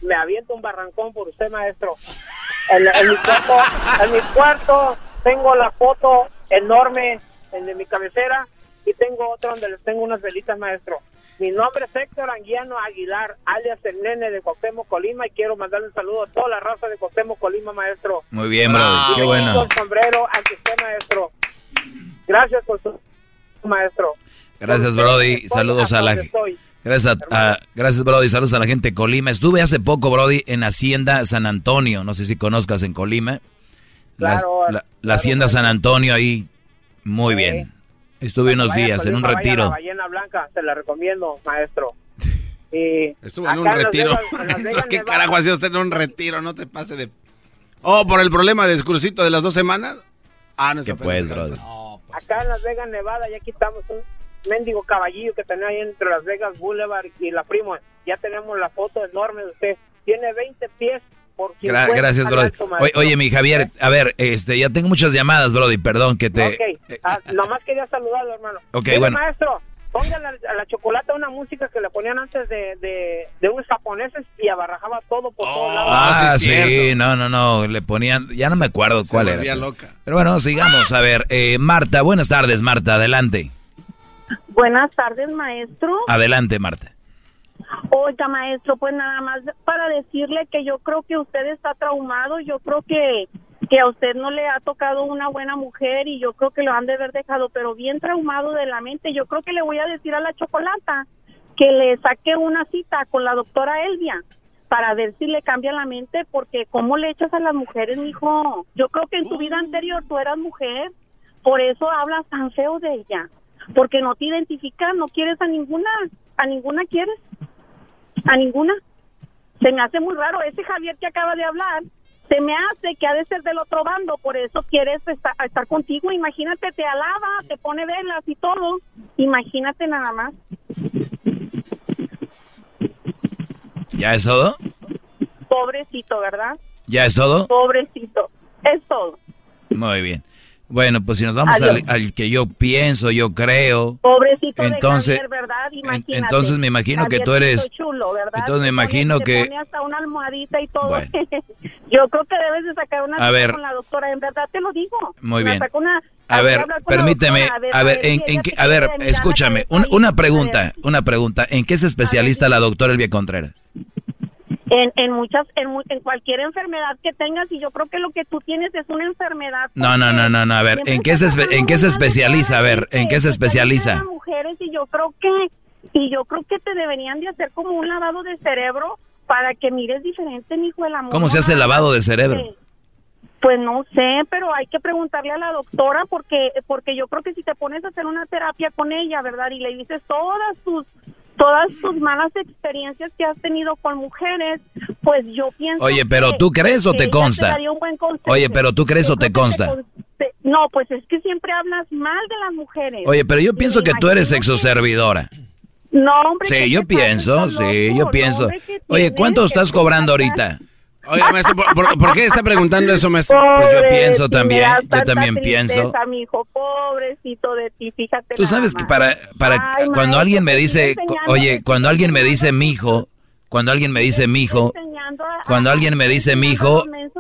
me avienta un barrancón por usted, maestro. En, en mi cuarto, en mi cuarto tengo la foto enorme en de mi cabecera y tengo otra donde les tengo unas velitas, maestro. Mi nombre es Héctor Anguiano Aguilar, alias el nene de Cuauhtémoc, Colima, y quiero mandarle un saludo a toda la raza de Cuauhtémoc, Colima, maestro. Muy bien, bro. Y Qué bueno. sombrero ante usted, maestro. Gracias por su maestro. Gracias, Brody. Saludos a la Gracias, a- a- gracias, Brody. Saludos a la gente de Colima. Estuve hace poco, Brody, en Hacienda San Antonio. No sé si conozcas en Colima. La, Claro, la- la Hacienda San Antonio ahí, muy bien. Estuve unos Vaya, días en un retiro. La ballena blanca, se la recomiendo, maestro. Y Estuvo en un retiro. Vegas- Vegas, ¿Qué Nevada, carajo hacía usted en un retiro? No te pase de... Oh, por el problema del crucito de las dos semanas. Ah, no ¿Qué pues, Brody? Acá en Las Vegas, Nevada, ya quitamos un mendigo caballillo que tenía ahí entre Las Vegas Boulevard y la Primo. Ya tenemos la foto enorme de usted. Tiene 20 pies por 50 Gra- gracias, Brody. alto, Oye, mi Javier, a ver, este, ya tengo muchas llamadas, Brody. Perdón que te. Ok, ah, nomás quería saludarlo, hermano. Ok, Mire, bueno. maestro, póngale a la, a la chocolata una música que le ponían antes de, de, de unos japoneses y abarrajaba todo por todos lados. Ah, sí, no, no, no, le ponían, ya no me acuerdo cuál era. loca. Pero bueno, sigamos, a ver, eh, Marta, buenas tardes, Marta, adelante. Buenas tardes, maestro. Adelante, Marta. Oiga, maestro, pues nada más para decirle que yo creo que usted está traumado, yo creo que, que a usted no le ha tocado una buena mujer y yo creo que lo han de haber dejado, pero bien traumado de la mente. Yo creo que le voy a decir a la chocolata que le saque una cita con la doctora Elvia para ver si le cambia la mente, porque ¿cómo le echas a las mujeres, mijo? Yo creo que en tu vida anterior tú eras mujer, por eso hablas tan feo de ella, porque no te identificas, no quieres a ninguna, a ninguna quieres, a ninguna. Se me hace muy raro, ese Javier que acaba de hablar, se me hace que ha de ser del otro bando, por eso quieres estar, estar contigo, imagínate, te alaba, te pone velas y todo, imagínate nada más. ¿Ya es todo? Pobrecito, ¿verdad? ¿Ya es todo? Pobrecito, es todo. Muy bien. Bueno, pues si nos vamos al, que yo pienso, yo creo. Pobrecito Entonces- de Javier, ¿verdad? en- Imagínate. entonces me imagino que tú eres- chulo, ¿verdad? entonces me Te pone- imagino te que- pone hasta una almohadita y todo. Bueno. Yo creo que debes de sacar una A ver. con la doctora, en verdad te lo digo. Muy bien. una- A ver, permíteme, a ver, en, qué- a ver, escúchame, cabeza un- y- una pregunta, una pregunta. ¿En qué es especialista la doctora Elvia Contreras? En, en muchas, en, en cualquier enfermedad que tengas, y yo creo que lo que tú tienes es una enfermedad. No, no, no, no, no, a ver, ¿en qué se, en qué se especializa? A ver, ¿en qué se especializa? Mujeres y yo creo que y yo creo que te deberían de hacer como un lavado de cerebro para que mires diferente, mi hijo el amor. ¿Cómo se hace el lavado de cerebro? Pues no sé, pero hay que preguntarle a la doctora porque porque yo creo que si te pones a hacer una terapia con ella, ¿verdad? Y le dices todas tus todas tus malas experiencias que has tenido con mujeres, pues yo pienso Oye, pero ¿tú crees o te consta? consejo. Oye, pero ¿tú crees o te consta? Te- No, pues es que siempre hablas mal de las mujeres. Oye, pero yo pienso que tú eres imagino sexo servidora. que- No, hombre. Sí, ¿qué yo te pienso, sí, yo pienso. hombre, ¿qué Oye? ¿cuánto ¿Qué estás te cobrando ahorita? Oiga, maestro, ¿por, por- por qué está preguntando eso, maestro? Pues yo pienso también, yo también pienso. mi hijo, pobrecito de ti, fíjate. Tú sabes que para, para Ay, cuando maestro, alguien me dice, oye, cuando alguien me dice enseñando, mijo, cuando alguien me dice mijo, enseñando a- cuando alguien me dice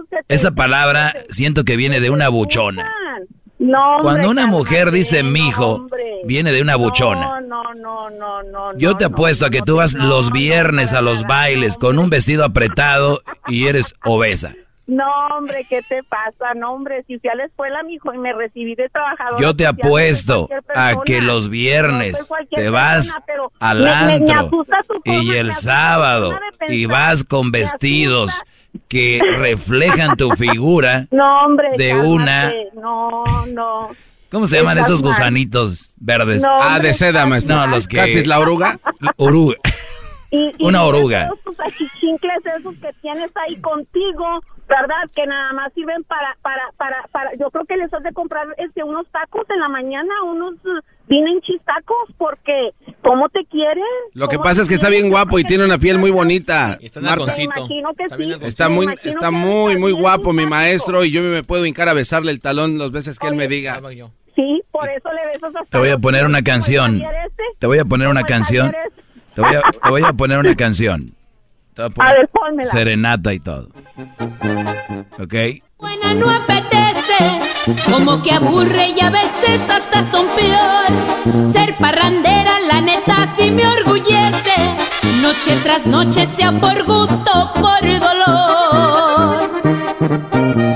que te- esa palabra siento que viene de una buchona. No, hombre, Cuando una mujer dice mijo, hombre. viene de una buchona. No, no, no, no, no. Yo te apuesto a que tú vas los viernes a los bailes con un vestido apretado y eres obesa. No, hombre, ¿qué te pasa? No, hombre, si fui a la escuela, mijo, y me recibí de trabajador. Yo te apuesto a que los viernes te vas al antro y el sábado y vas con vestidos que reflejan tu figura No, hombre. de cálmate. una... No, no. ¿Cómo se llaman esos gusanitos verdes? No, Ah, de seda, maestro. No, los que... ¿Catis, la oruga? Oruga. Y, y Una oruga. todos tus achichincles esos que tienes ahí contigo, ¿verdad? Que nada más sirven para, para, para, para, yo creo que les has de comprar este, unos tacos en la mañana, unos uh, vienen chistacos, porque ¿cómo te quieren? Lo que ¿Cómo pasa es que está bien guapo y tiene una piel muy bonita. Marta. Me imagino que sí. Está muy, está que muy, muy guapo mi maestro y yo me puedo hincar a besarle el talón las veces que él me diga. Sí, por eso le besas hasta Te voy a poner una canción. Este. Te voy a poner una canción. Te voy a, te voy a poner una canción. Te voy a A poner ver, pónmela. serenata y todo. ¿Ok? Buena no apetece, como que aburre y a veces hasta son peor. Ser parrandera, la neta, sí me orgullece. Noche tras noche, sea por gusto o por dolor.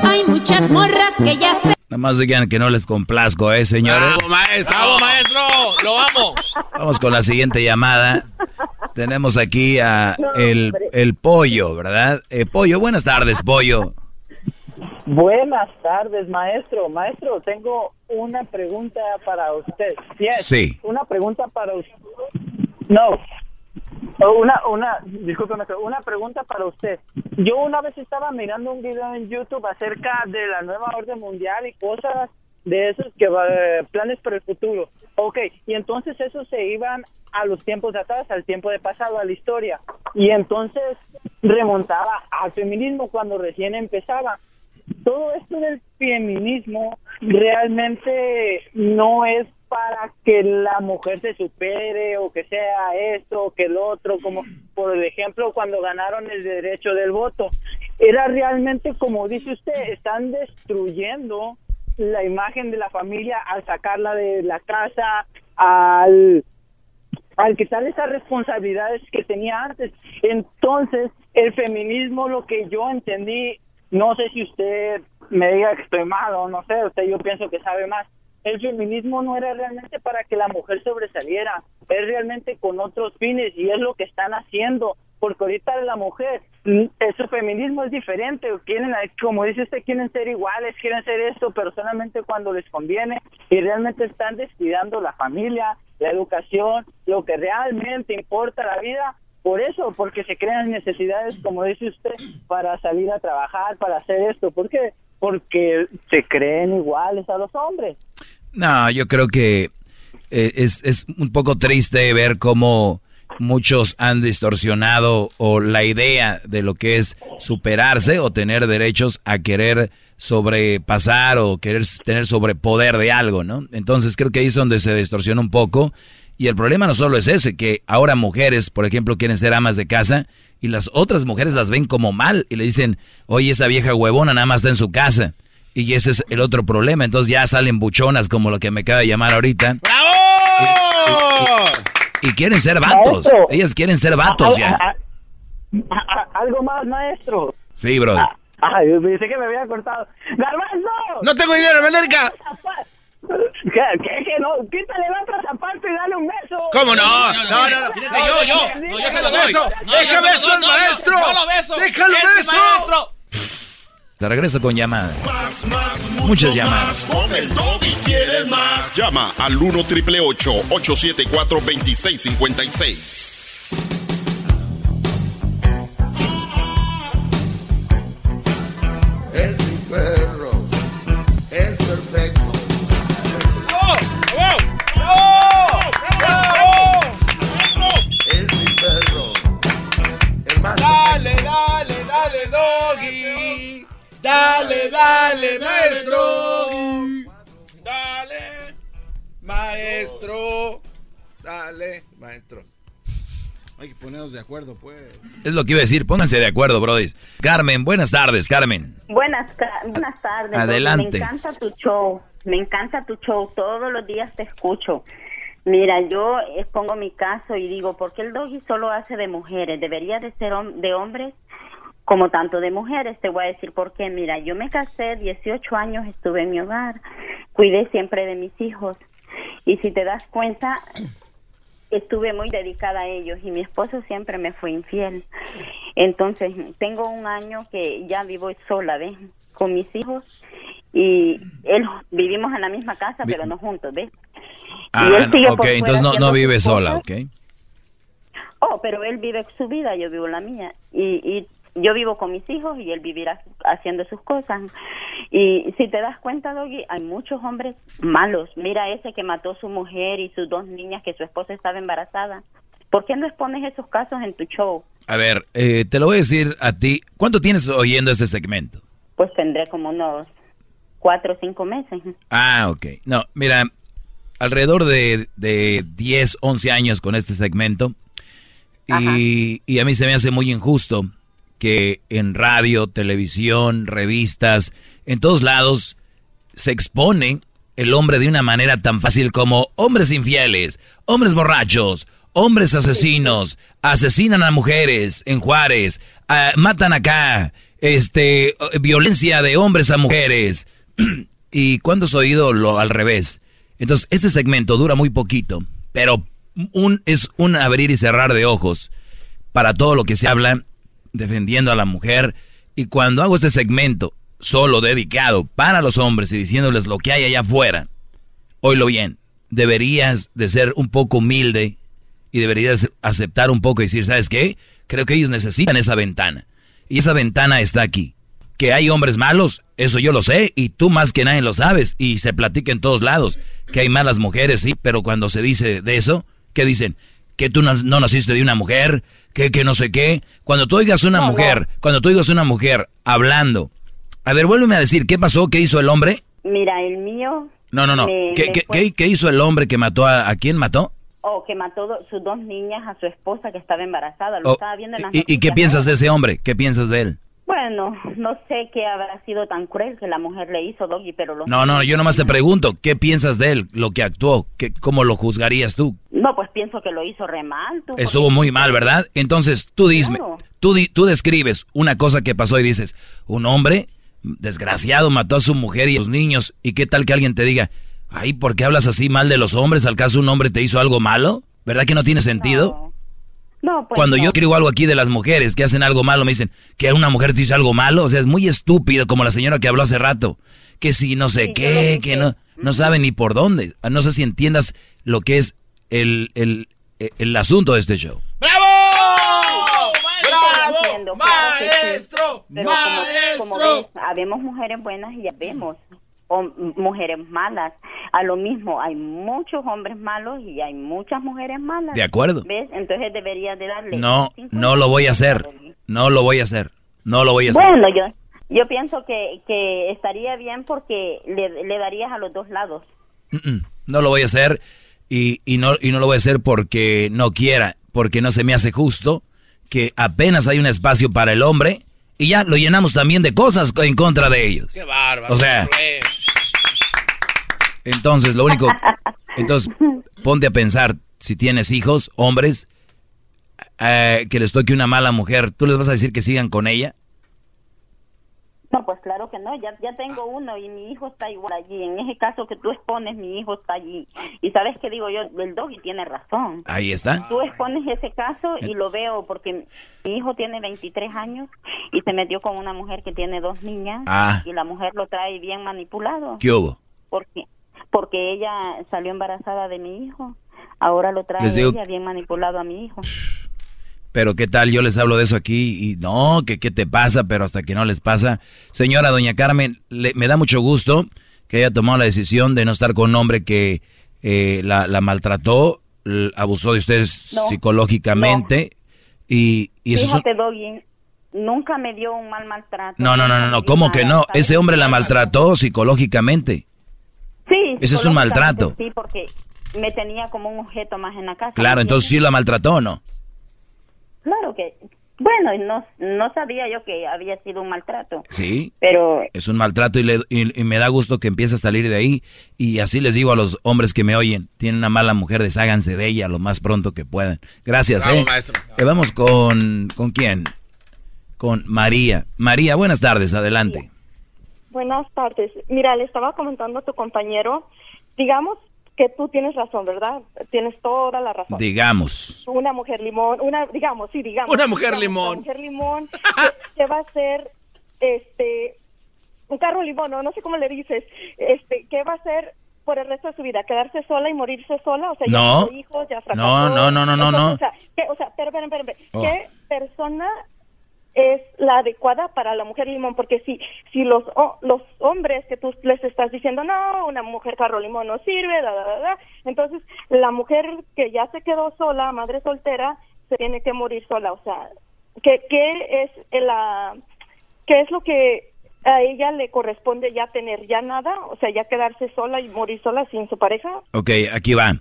Hay muchas morras que ya se. Nada más digan que no les complazco, ¿eh, señores? ¡Bravo, maestro! ¡Bravo, maestro! ¡Lo amo! Vamos con la siguiente llamada. Tenemos aquí a el, el pollo, ¿verdad? Eh, pollo, buenas tardes, pollo. Buenas tardes, maestro. Maestro, tengo una pregunta para usted. Yes, Sí. Una pregunta para usted. No. Una, una, disculpe, maestro, una pregunta para usted. Yo una vez estaba mirando un video en YouTube acerca de la nueva orden mundial y cosas de esos que va, planes para el futuro. Ok, y entonces esos se iban a los tiempos de atrás, al tiempo de pasado, a la historia. Y entonces remontaba al feminismo cuando recién empezaba todo esto del feminismo realmente no es para que la mujer se supere o que sea esto o que el otro, como por ejemplo cuando ganaron el derecho del voto. Era realmente, como dice usted, están destruyendo la imagen de la familia al sacarla de la casa, al al quitarle esas responsabilidades que tenía antes. Entonces, el feminismo, lo que yo entendí, no sé si usted me diga que estoy mal o no sé, usted yo pienso que sabe más. El feminismo no era realmente para que la mujer sobresaliera, es realmente con otros fines y es lo que están haciendo, porque ahorita la mujer, mm, eh, su feminismo es diferente, quieren, eh, como dice usted, quieren ser iguales, quieren ser esto, pero solamente cuando les conviene y realmente están descuidando la familia, la educación, lo que realmente importa la vida, por eso, porque se crean necesidades, como dice usted, para salir a trabajar, para hacer esto, ¿por qué? Porque se creen iguales a los hombres. No, yo creo que eh, es, es un poco triste ver cómo muchos han distorsionado o la idea de lo que es superarse o tener derechos a querer sobrepasar o querer tener sobrepoder de algo, ¿no? Entonces creo que ahí es donde se distorsiona un poco. Y el problema no solo es ese, que ahora mujeres, por ejemplo, quieren ser amas de casa y las otras mujeres las ven como mal y le dicen, oye, esa vieja huevona nada más está en su casa. Y ese es el otro problema. Entonces ya salen buchonas como lo que me acaba de llamar ahorita. ¡Bravo! Y quieren ser vatos. Maestro. Ellas quieren ser vatos A- ya. a- a- a- algo más, maestro. Sí, brother. Ay, yo pensé que me había cortado. ¡Garbanzo! ¡No tengo dinero, América! ¿Qué, qué, qué no? Quítale el otro zapato y dale un beso. ¿Cómo no? No, no, no. yo, yo. No, Déjalo beso. Déjalo beso al maestro. No lo beso. Déjalo Este beso. maestro. Te regreso con llamadas. Más, más, mucho Muchas más. llamadas. Con el doggy quieres más. Llama al 1 triple 874 2656. Dale, dale, maestro. Dale, maestro. Dale, maestro. Hay que ponernos de acuerdo, pues. Es lo que iba a decir, pónganse de acuerdo, Brody. Carmen, buenas tardes, Carmen. Buenas, buenas tardes. Adelante. Me encanta tu show. Me encanta tu show. Todos los días te escucho. Mira, yo expongo mi caso y digo, ¿por qué el doggy solo hace de mujeres? Debería de ser hom- de hombres como tanto de mujeres. Te voy a decir por qué. Mira, yo me casé, 18 años estuve en mi hogar, cuidé siempre de mis hijos. Y si te das cuenta, estuve muy dedicada a ellos y mi esposo siempre me fue infiel. Entonces, tengo un año que ya vivo sola, ¿ves? Con mis hijos y él vivimos en la misma casa, Vi- pero no juntos, ¿ves? Ah, él sigue por ok, fuera entonces no, no vive sola. ¿ok? Oh, pero él vive su vida, yo vivo la mía. Y, y yo vivo con mis hijos y él vivirá haciendo sus cosas. Y si te das cuenta, Doggy, hay muchos hombres malos. Mira ese que mató a su mujer y sus dos niñas que su esposa estaba embarazada. ¿Por qué no expones esos casos en tu show? A ver, eh, te lo voy a decir a ti. ¿Cuánto tienes oyendo ese segmento? Pues tendré como unos cuatro o cinco meses. Ah, ok. No, mira, alrededor de, de 10, 11 años con este segmento. Y, y a mí se me hace muy injusto que en radio, televisión, revistas, en todos lados se expone el hombre de una manera tan fácil como hombres infieles, hombres borrachos, hombres asesinos, asesinan a mujeres en Juárez, ah, matan acá, este, violencia de hombres a mujeres. ¿Y cuándo has oído lo al revés? Entonces, este segmento dura muy poquito, pero un, es un abrir y cerrar de ojos para todo lo que se habla defendiendo a la mujer. Y cuando hago este segmento solo dedicado para los hombres y diciéndoles lo que hay allá afuera, oílo bien, deberías de ser un poco humilde y deberías aceptar un poco y decir, ¿sabes qué? Creo que ellos necesitan esa ventana. Y esa ventana está aquí. Que hay hombres malos, eso yo lo sé, y tú más que nadie lo sabes, y se platica en todos lados. Que hay malas mujeres, sí, pero cuando se dice de eso, ¿qué dicen? Que tú no, no naciste de una mujer, que, que no sé qué. Cuando tú oigas una mujer, cuando tú oigas una mujer hablando, a ver, vuélveme a decir, ¿qué pasó? ¿Qué hizo el hombre? Mira, el mío... No, no, no. me- ¿Qué, me qué- fue- qué- qué hizo el hombre que mató a... ¿A quién mató? Oh, que mató do- sus dos niñas a su esposa que estaba embarazada. Lo Oh, estaba viendo en las ¿Y, y qué piensas de ese hombre? ¿Qué piensas de él? Bueno, no sé qué habrá sido tan cruel que la mujer le hizo, Doggy, pero lo... No, no, yo nomás te pregunto, ¿qué piensas de él, lo que actuó? ¿Qué, ¿Cómo lo juzgarías tú? No, pues pienso que lo hizo re mal. tú, Estuvo muy mal, ¿verdad? Entonces, tú dime, Claro. tú, di- tú describes una cosa que pasó y dices, un hombre desgraciado mató a su mujer y a sus niños, y qué tal que alguien te diga, ay, ¿por qué hablas así mal de los hombres? ¿Al caso un hombre te hizo algo malo? ¿Verdad que no tiene sentido? No, pues Cuando no. yo escribo algo aquí de las mujeres que hacen algo malo, me dicen que una mujer te hizo algo malo. O sea, es muy estúpido, como la señora que habló hace rato. Que si no sé qué, que no, no sabe ni por dónde. No sé si entiendas lo que es el, el, el asunto de este show. ¡Bravo! ¡Bravo! ¡Maestro! Pero como, como ves, habemos mujeres buenas y habemos hom- mujeres malas. A lo mismo, hay muchos hombres malos y hay muchas mujeres malas. De acuerdo. ¿Ves? Entonces debería de darle... No, no lo voy a hacer. No lo voy a hacer. No lo voy a hacer. Bueno, yo, yo pienso que, que estaría bien porque le, le darías a los dos lados. No lo voy a hacer y, y no, y no lo voy a hacer porque no quiera, porque no se me hace justo que apenas hay un espacio para el hombre y ya lo llenamos también de cosas en contra de ellos. ¡Qué bárbaro! O sea, entonces lo único, entonces ponte a pensar, si tienes hijos, hombres, eh, que les toque una mala mujer, ¿tú les vas a decir que sigan con ella? No, pues claro que no, ya, ya tengo uno y mi hijo está igual allí. En ese caso que tú expones, mi hijo está allí. Y sabes que digo yo, el doggy tiene razón. Ahí está. Tú expones ese caso y lo veo porque mi hijo tiene 23 años y se metió con una mujer que tiene dos niñas Ah. y la mujer lo trae bien manipulado. ¿Qué hubo? Porque porque ella salió embarazada de mi hijo. Ahora lo trae digo- ella bien manipulado a mi hijo. Pero qué tal, yo les hablo de eso aquí y no, que qué te pasa, pero hasta que no les pasa. Señora doña Carmen, le- me da mucho gusto que haya tomado la decisión de no estar con un hombre que eh, la, la maltrató, abusó de ustedes No, psicológicamente y, y eso Fíjate, Doggy, nunca me dio un mal maltrato. No, no, no, no, no, ¿cómo que no? Ese hombre la maltrató psicológicamente. Sí. Ese es un maltrato. Sí, porque me tenía como un objeto más en la casa. Claro, ¿me entonces sí la maltrató o no. Claro que, bueno, y no, no sabía yo que había sido un maltrato, Sí. pero Es un maltrato y, le- y- y me da gusto que empiece a salir de ahí. Y así les digo a los hombres que me oyen, tienen una mala mujer, desháganse de ella lo más pronto que puedan. Gracias, Bravo, ¿eh? maestro. Eh, vamos con... ¿Con quién? Con María. María, buenas tardes, adelante. Buenas tardes. Mira, le estaba comentando a tu compañero, digamos que tú tienes razón, ¿verdad? Tienes toda la razón. Digamos. Una mujer limón, una, digamos, sí, digamos. Una mujer digamos, limón. Una mujer limón que, que va a ser, este, un carro limón, no, no sé cómo le dices, este, que va a ser por el resto de su vida, quedarse sola y morirse sola, o sea, No. ya hijos, ya fracasó. No, no, no, no, no, no. O sea, ¿qué, o sea. Oh. ¿qué persona es la adecuada para la mujer limón porque si si los o- los hombres que tú les estás diciendo no una mujer carro limón no sirve da, da, da, da", entonces la mujer que ya se quedó sola madre soltera se tiene que morir sola o sea qué qué es la qué es lo que a ella le corresponde ya tener ya nada o sea ya quedarse sola y morir sola sin su pareja Ok, aquí va.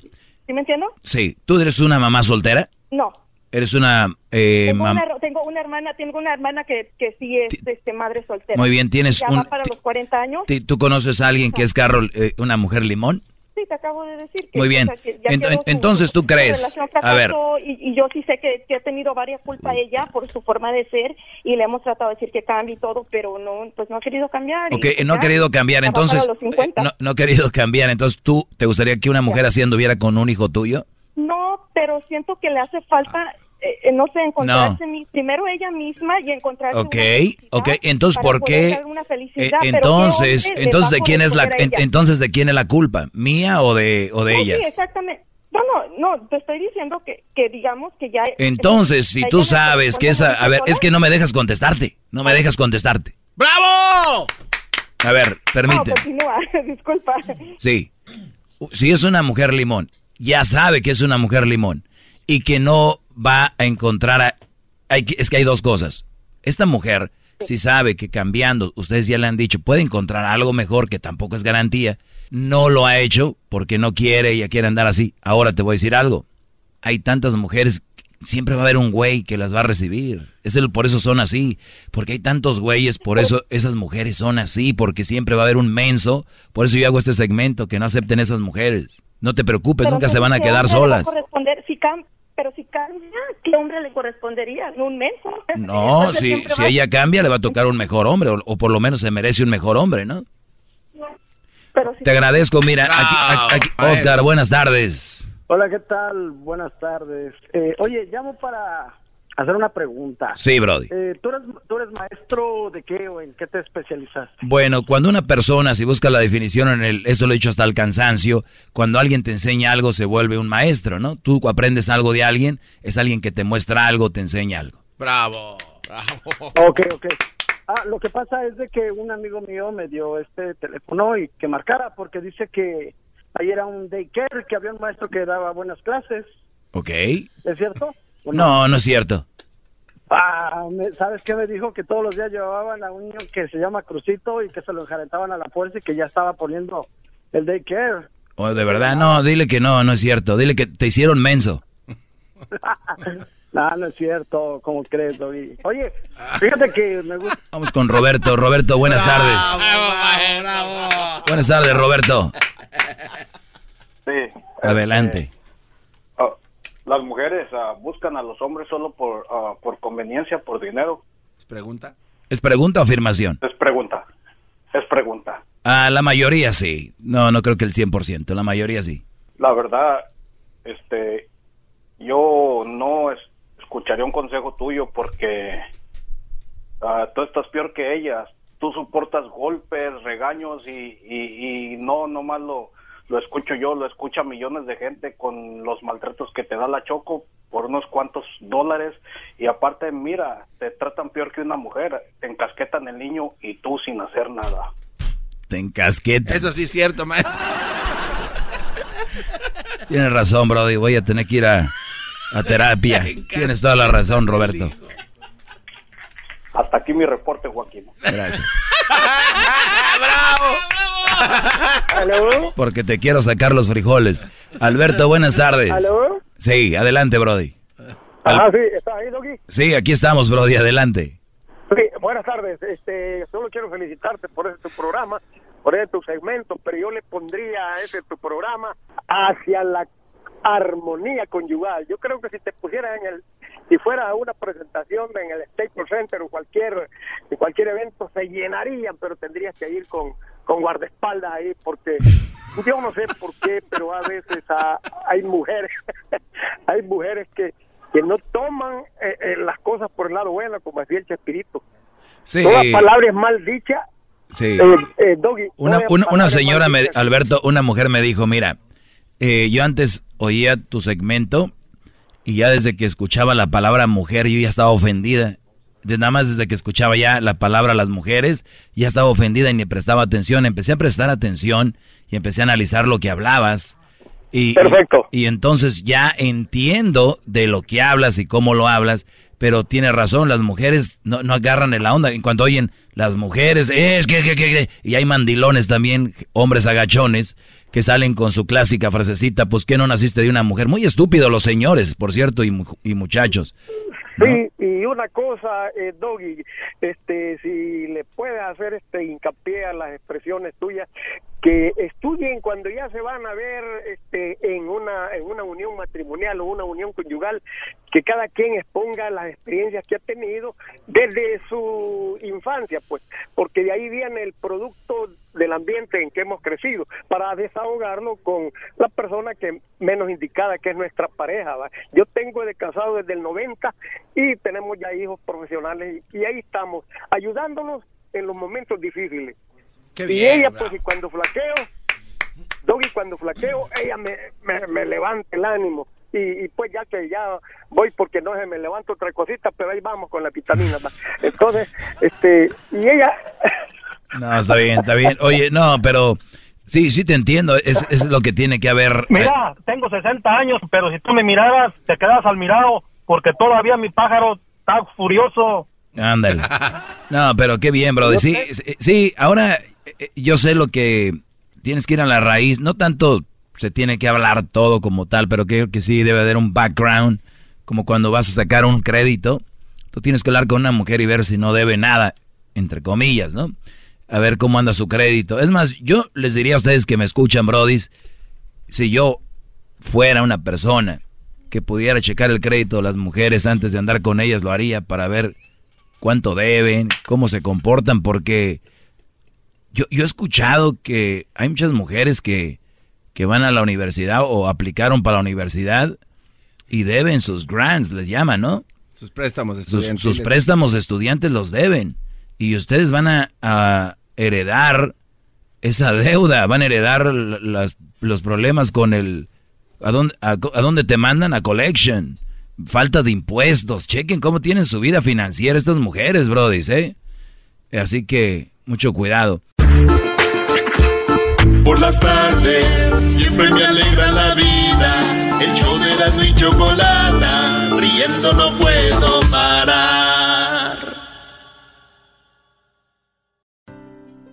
¿sí me entiendo? Sí, ¿tú eres una mamá soltera? no Eres una... eh, tengo, una, tengo una hermana tengo una hermana que, que sí es este madre soltera Muy bien, tienes ya un- va para los 40 años ¿Ti- ¿Tú conoces a alguien que es Carol, eh, una mujer limón? sí te acabo de decir que Muy bien. o sea, que ya Ent- su- entonces, ¿tú crees? A ver. y, y yo sí sé que, que ha tenido varias culpas ella por su forma de ser y le hemos tratado de decir que cambie y todo pero no pues no ha querido cambiar y Ok, no ha ya, querido cambiar, ya entonces... los 50. eh, no, no ha querido cambiar, entonces tú, ¿te gustaría que una mujer así anduviera con un hijo tuyo? No, pero siento que le hace falta, eh, no sé, encontrarse mi- primero ella misma y encontrarse Ok, una ok, entonces ¿por qué? eh, ¿qué entonces, entonces de quién es la, en- entonces de quién es la culpa, mía o de o de No, ella? Sí, exactamente. No, no, no, te estoy diciendo que, que digamos que ya... Entonces, si tú sabes que esa, a ver, es que no me dejas contestarte, no me dejas contestarte. ¡Bravo! A ver, sola. No, continúa, disculpa. Sí. Si es una mujer limón, ya sabe que es una mujer limón y que no va a encontrar a... es que hay dos cosas. Esta mujer, si sabe que cambiando, ustedes ya le han dicho, puede encontrar algo mejor que tampoco es garantía, no lo ha hecho porque no quiere, ella quiere andar así. Ahora te voy a decir algo. Hay tantas mujeres, siempre va a haber un güey que las va a recibir. Es el, por eso son así. Porque hay tantos güeyes, por eso esas mujeres son así, porque siempre va a haber un menso. Por eso yo hago este segmento, que no acepten esas mujeres. No te preocupes, Pero nunca se van a ¿qué quedar solas. corresponder? Si cam- pero si cambia, ¿qué hombre le correspondería? Un menso. No, Entonces, si, si va- ella cambia, le va a tocar un mejor hombre, o, o por lo menos se merece un mejor hombre, ¿no? Te agradezco, mira, aquí, aquí- aquí- Oscar, buenas tardes. Hola, ¿qué tal? Buenas tardes. Eh, oye, llamo para hacer una pregunta. Sí, Brody. Eh, ¿tú, eres, ¿Tú eres maestro de qué o en qué te especializaste? Bueno, cuando una persona, si busca la definición en el, esto lo he dicho hasta el cansancio, cuando alguien te enseña algo se vuelve un maestro, ¿no? Tú aprendes algo de alguien, es alguien que te muestra algo, te enseña algo. Bravo, bravo. Ok, ok. Ah, lo que pasa es de que un amigo mío me dio este teléfono y que marcara porque dice que ahí era un daycare, que había un maestro que daba buenas clases. ¿Ok? ¿Es cierto? ¿O No, no es cierto. Ah, ¿sabes qué me dijo? Que todos los días llevaban a un niño que se llama Crucito y que se lo enjarentaban a la fuerza y que ya estaba poniendo el daycare. O de verdad, no, dile que no, no es cierto. Dile que te hicieron menso. no, no es cierto, ¿cómo crees, Doggy? Oye, fíjate que me gusta... Vamos con Roberto. Roberto, buenas tardes. Buenas tardes, Roberto. Sí. Adelante. Ah, las mujeres ah, buscan a los hombres solo por, ah, por conveniencia, por dinero. Pregunta. ¿Es pregunta o afirmación? Es pregunta. Es pregunta. Ah, la mayoría sí. No, no creo que el 100%. La mayoría sí. La verdad, este, yo no es- escucharía un consejo tuyo porque ah, tú estás peor que ellas. Tú soportas golpes, regaños y, y, y no nomás lo, lo escucho yo, lo escucha millones de gente con los maltratos que te da la Choco por unos cuantos dólares y aparte, mira, te tratan peor que una mujer, te encasquetan el niño y tú sin hacer nada. Te encasqueta. Eso sí es cierto, maestro. Tienes razón, Brody. Voy a tener que ir a, a terapia. Tienes toda la razón, Roberto. Hasta aquí mi reporte, Joaquín. Gracias. ¿Aló? Porque te quiero sacar los frijoles. Alberto, buenas tardes. ¿Aló? Sí, adelante, Brody. Al- Ah, sí, ¿estás ahí, Doggy? Sí, aquí estamos, Brody. Adelante. Sí, buenas tardes. Este, solo quiero felicitarte por ese tu programa, por ese tu segmento, pero yo le pondría a ese tu programa hacia la armonía conyugal. Yo creo que si te pusieras en el, si fuera una presentación en el Staples Center o cualquier, en cualquier evento, se llenarían, pero tendrías que ir con, con guardaespaldas ahí, porque yo no sé por qué, pero a veces ah, hay mujeres, hay mujeres que, que no toman eh, eh, las cosas por el lado bueno, como decía el Chespirito. Sí. Toda palabra es mal dicha. Sí. Eh, eh, Doggy, Una, una, una señora, me. Alberto, una mujer me dijo, mira, eh, yo antes oía tu segmento y ya desde que escuchaba la palabra mujer yo ya estaba ofendida. De nada más desde que escuchaba ya la palabra las mujeres, ya estaba ofendida y ni prestaba atención. Empecé a prestar atención y empecé a analizar lo que hablabas. Y, Perfecto. Y, y entonces ya entiendo de lo que hablas y cómo lo hablas, pero tiene razón, las mujeres no, no agarran en la onda. En cuanto oyen las mujeres, es que, que, que, que", y hay mandilones también, hombres agachones, que salen con su clásica frasecita, pues que no naciste de una mujer. Muy estúpido los señores, por cierto, y, y muchachos. Sí, y una cosa, eh, Doggy, este, si le puedes hacer este hincapié a las expresiones tuyas, que estudien cuando ya se van a ver este, en una en una unión matrimonial o una unión conyugal, que cada quien exponga las experiencias que ha tenido desde su infancia, pues, porque de ahí viene el producto del ambiente en que hemos crecido, para desahogarlo con la persona que menos indicada, que es nuestra pareja. ¿va? Yo tengo de casado desde el 90 y tenemos ya hijos profesionales y, ahí estamos, ayudándonos en los momentos difíciles. Qué y ella, bravo. pues, y cuando flaqueo, Doggy, cuando flaqueo, ella me, me, me levanta el ánimo. Y, y pues ya que ya voy porque no se me levanto otra cosita, pero ahí vamos con la vitamina. Entonces, este, y ella, No, está bien, está bien. Oye, no, pero sí, sí te entiendo, es, es lo que tiene que haber. eh, Mira, tengo 60 años, pero si tú me miraras, te quedas al mirado, porque todavía mi pájaro está furioso. Ándale. No, pero qué bien, brother. Sí, sí, sí, ahora yo sé lo que tienes que ir a la raíz. No tanto se tiene que hablar todo como tal, pero creo que sí debe haber un background, como cuando vas a sacar un crédito. Tú tienes que hablar con una mujer y ver si no debe nada, entre comillas, ¿no? A ver cómo anda su crédito. Es más, yo les diría a ustedes que me escuchan, brodis, si yo fuera una persona que pudiera checar el crédito de las mujeres antes de andar con ellas, lo haría para ver cuánto deben, cómo se comportan, porque yo, yo he escuchado que hay muchas mujeres que, que van a la universidad o aplicaron para la universidad y deben sus grants, les llaman, ¿no? Sus préstamos Sus, estudiantiles. sus préstamos de estudiantes los deben. Y ustedes van a, a heredar esa deuda, van a heredar las- los problemas con el... ¿a dónde, a, a dónde te mandan? A collection. Falta de impuestos. Chequen cómo tienen su vida financiera estas mujeres, brodis, ¿eh? Así que mucho cuidado. Por las tardes siempre me alegra la vida. El show de la y chocolata, riendo no puedo parar.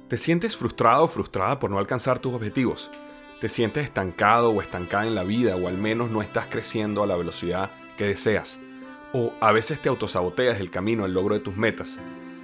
¿Te sientes frustrado o frustrada por no alcanzar tus objetivos? ¿Te sientes estancado o estancada en la vida o al menos no estás creciendo a la velocidad que deseas? ¿O a veces te autosaboteas el camino al logro de tus metas?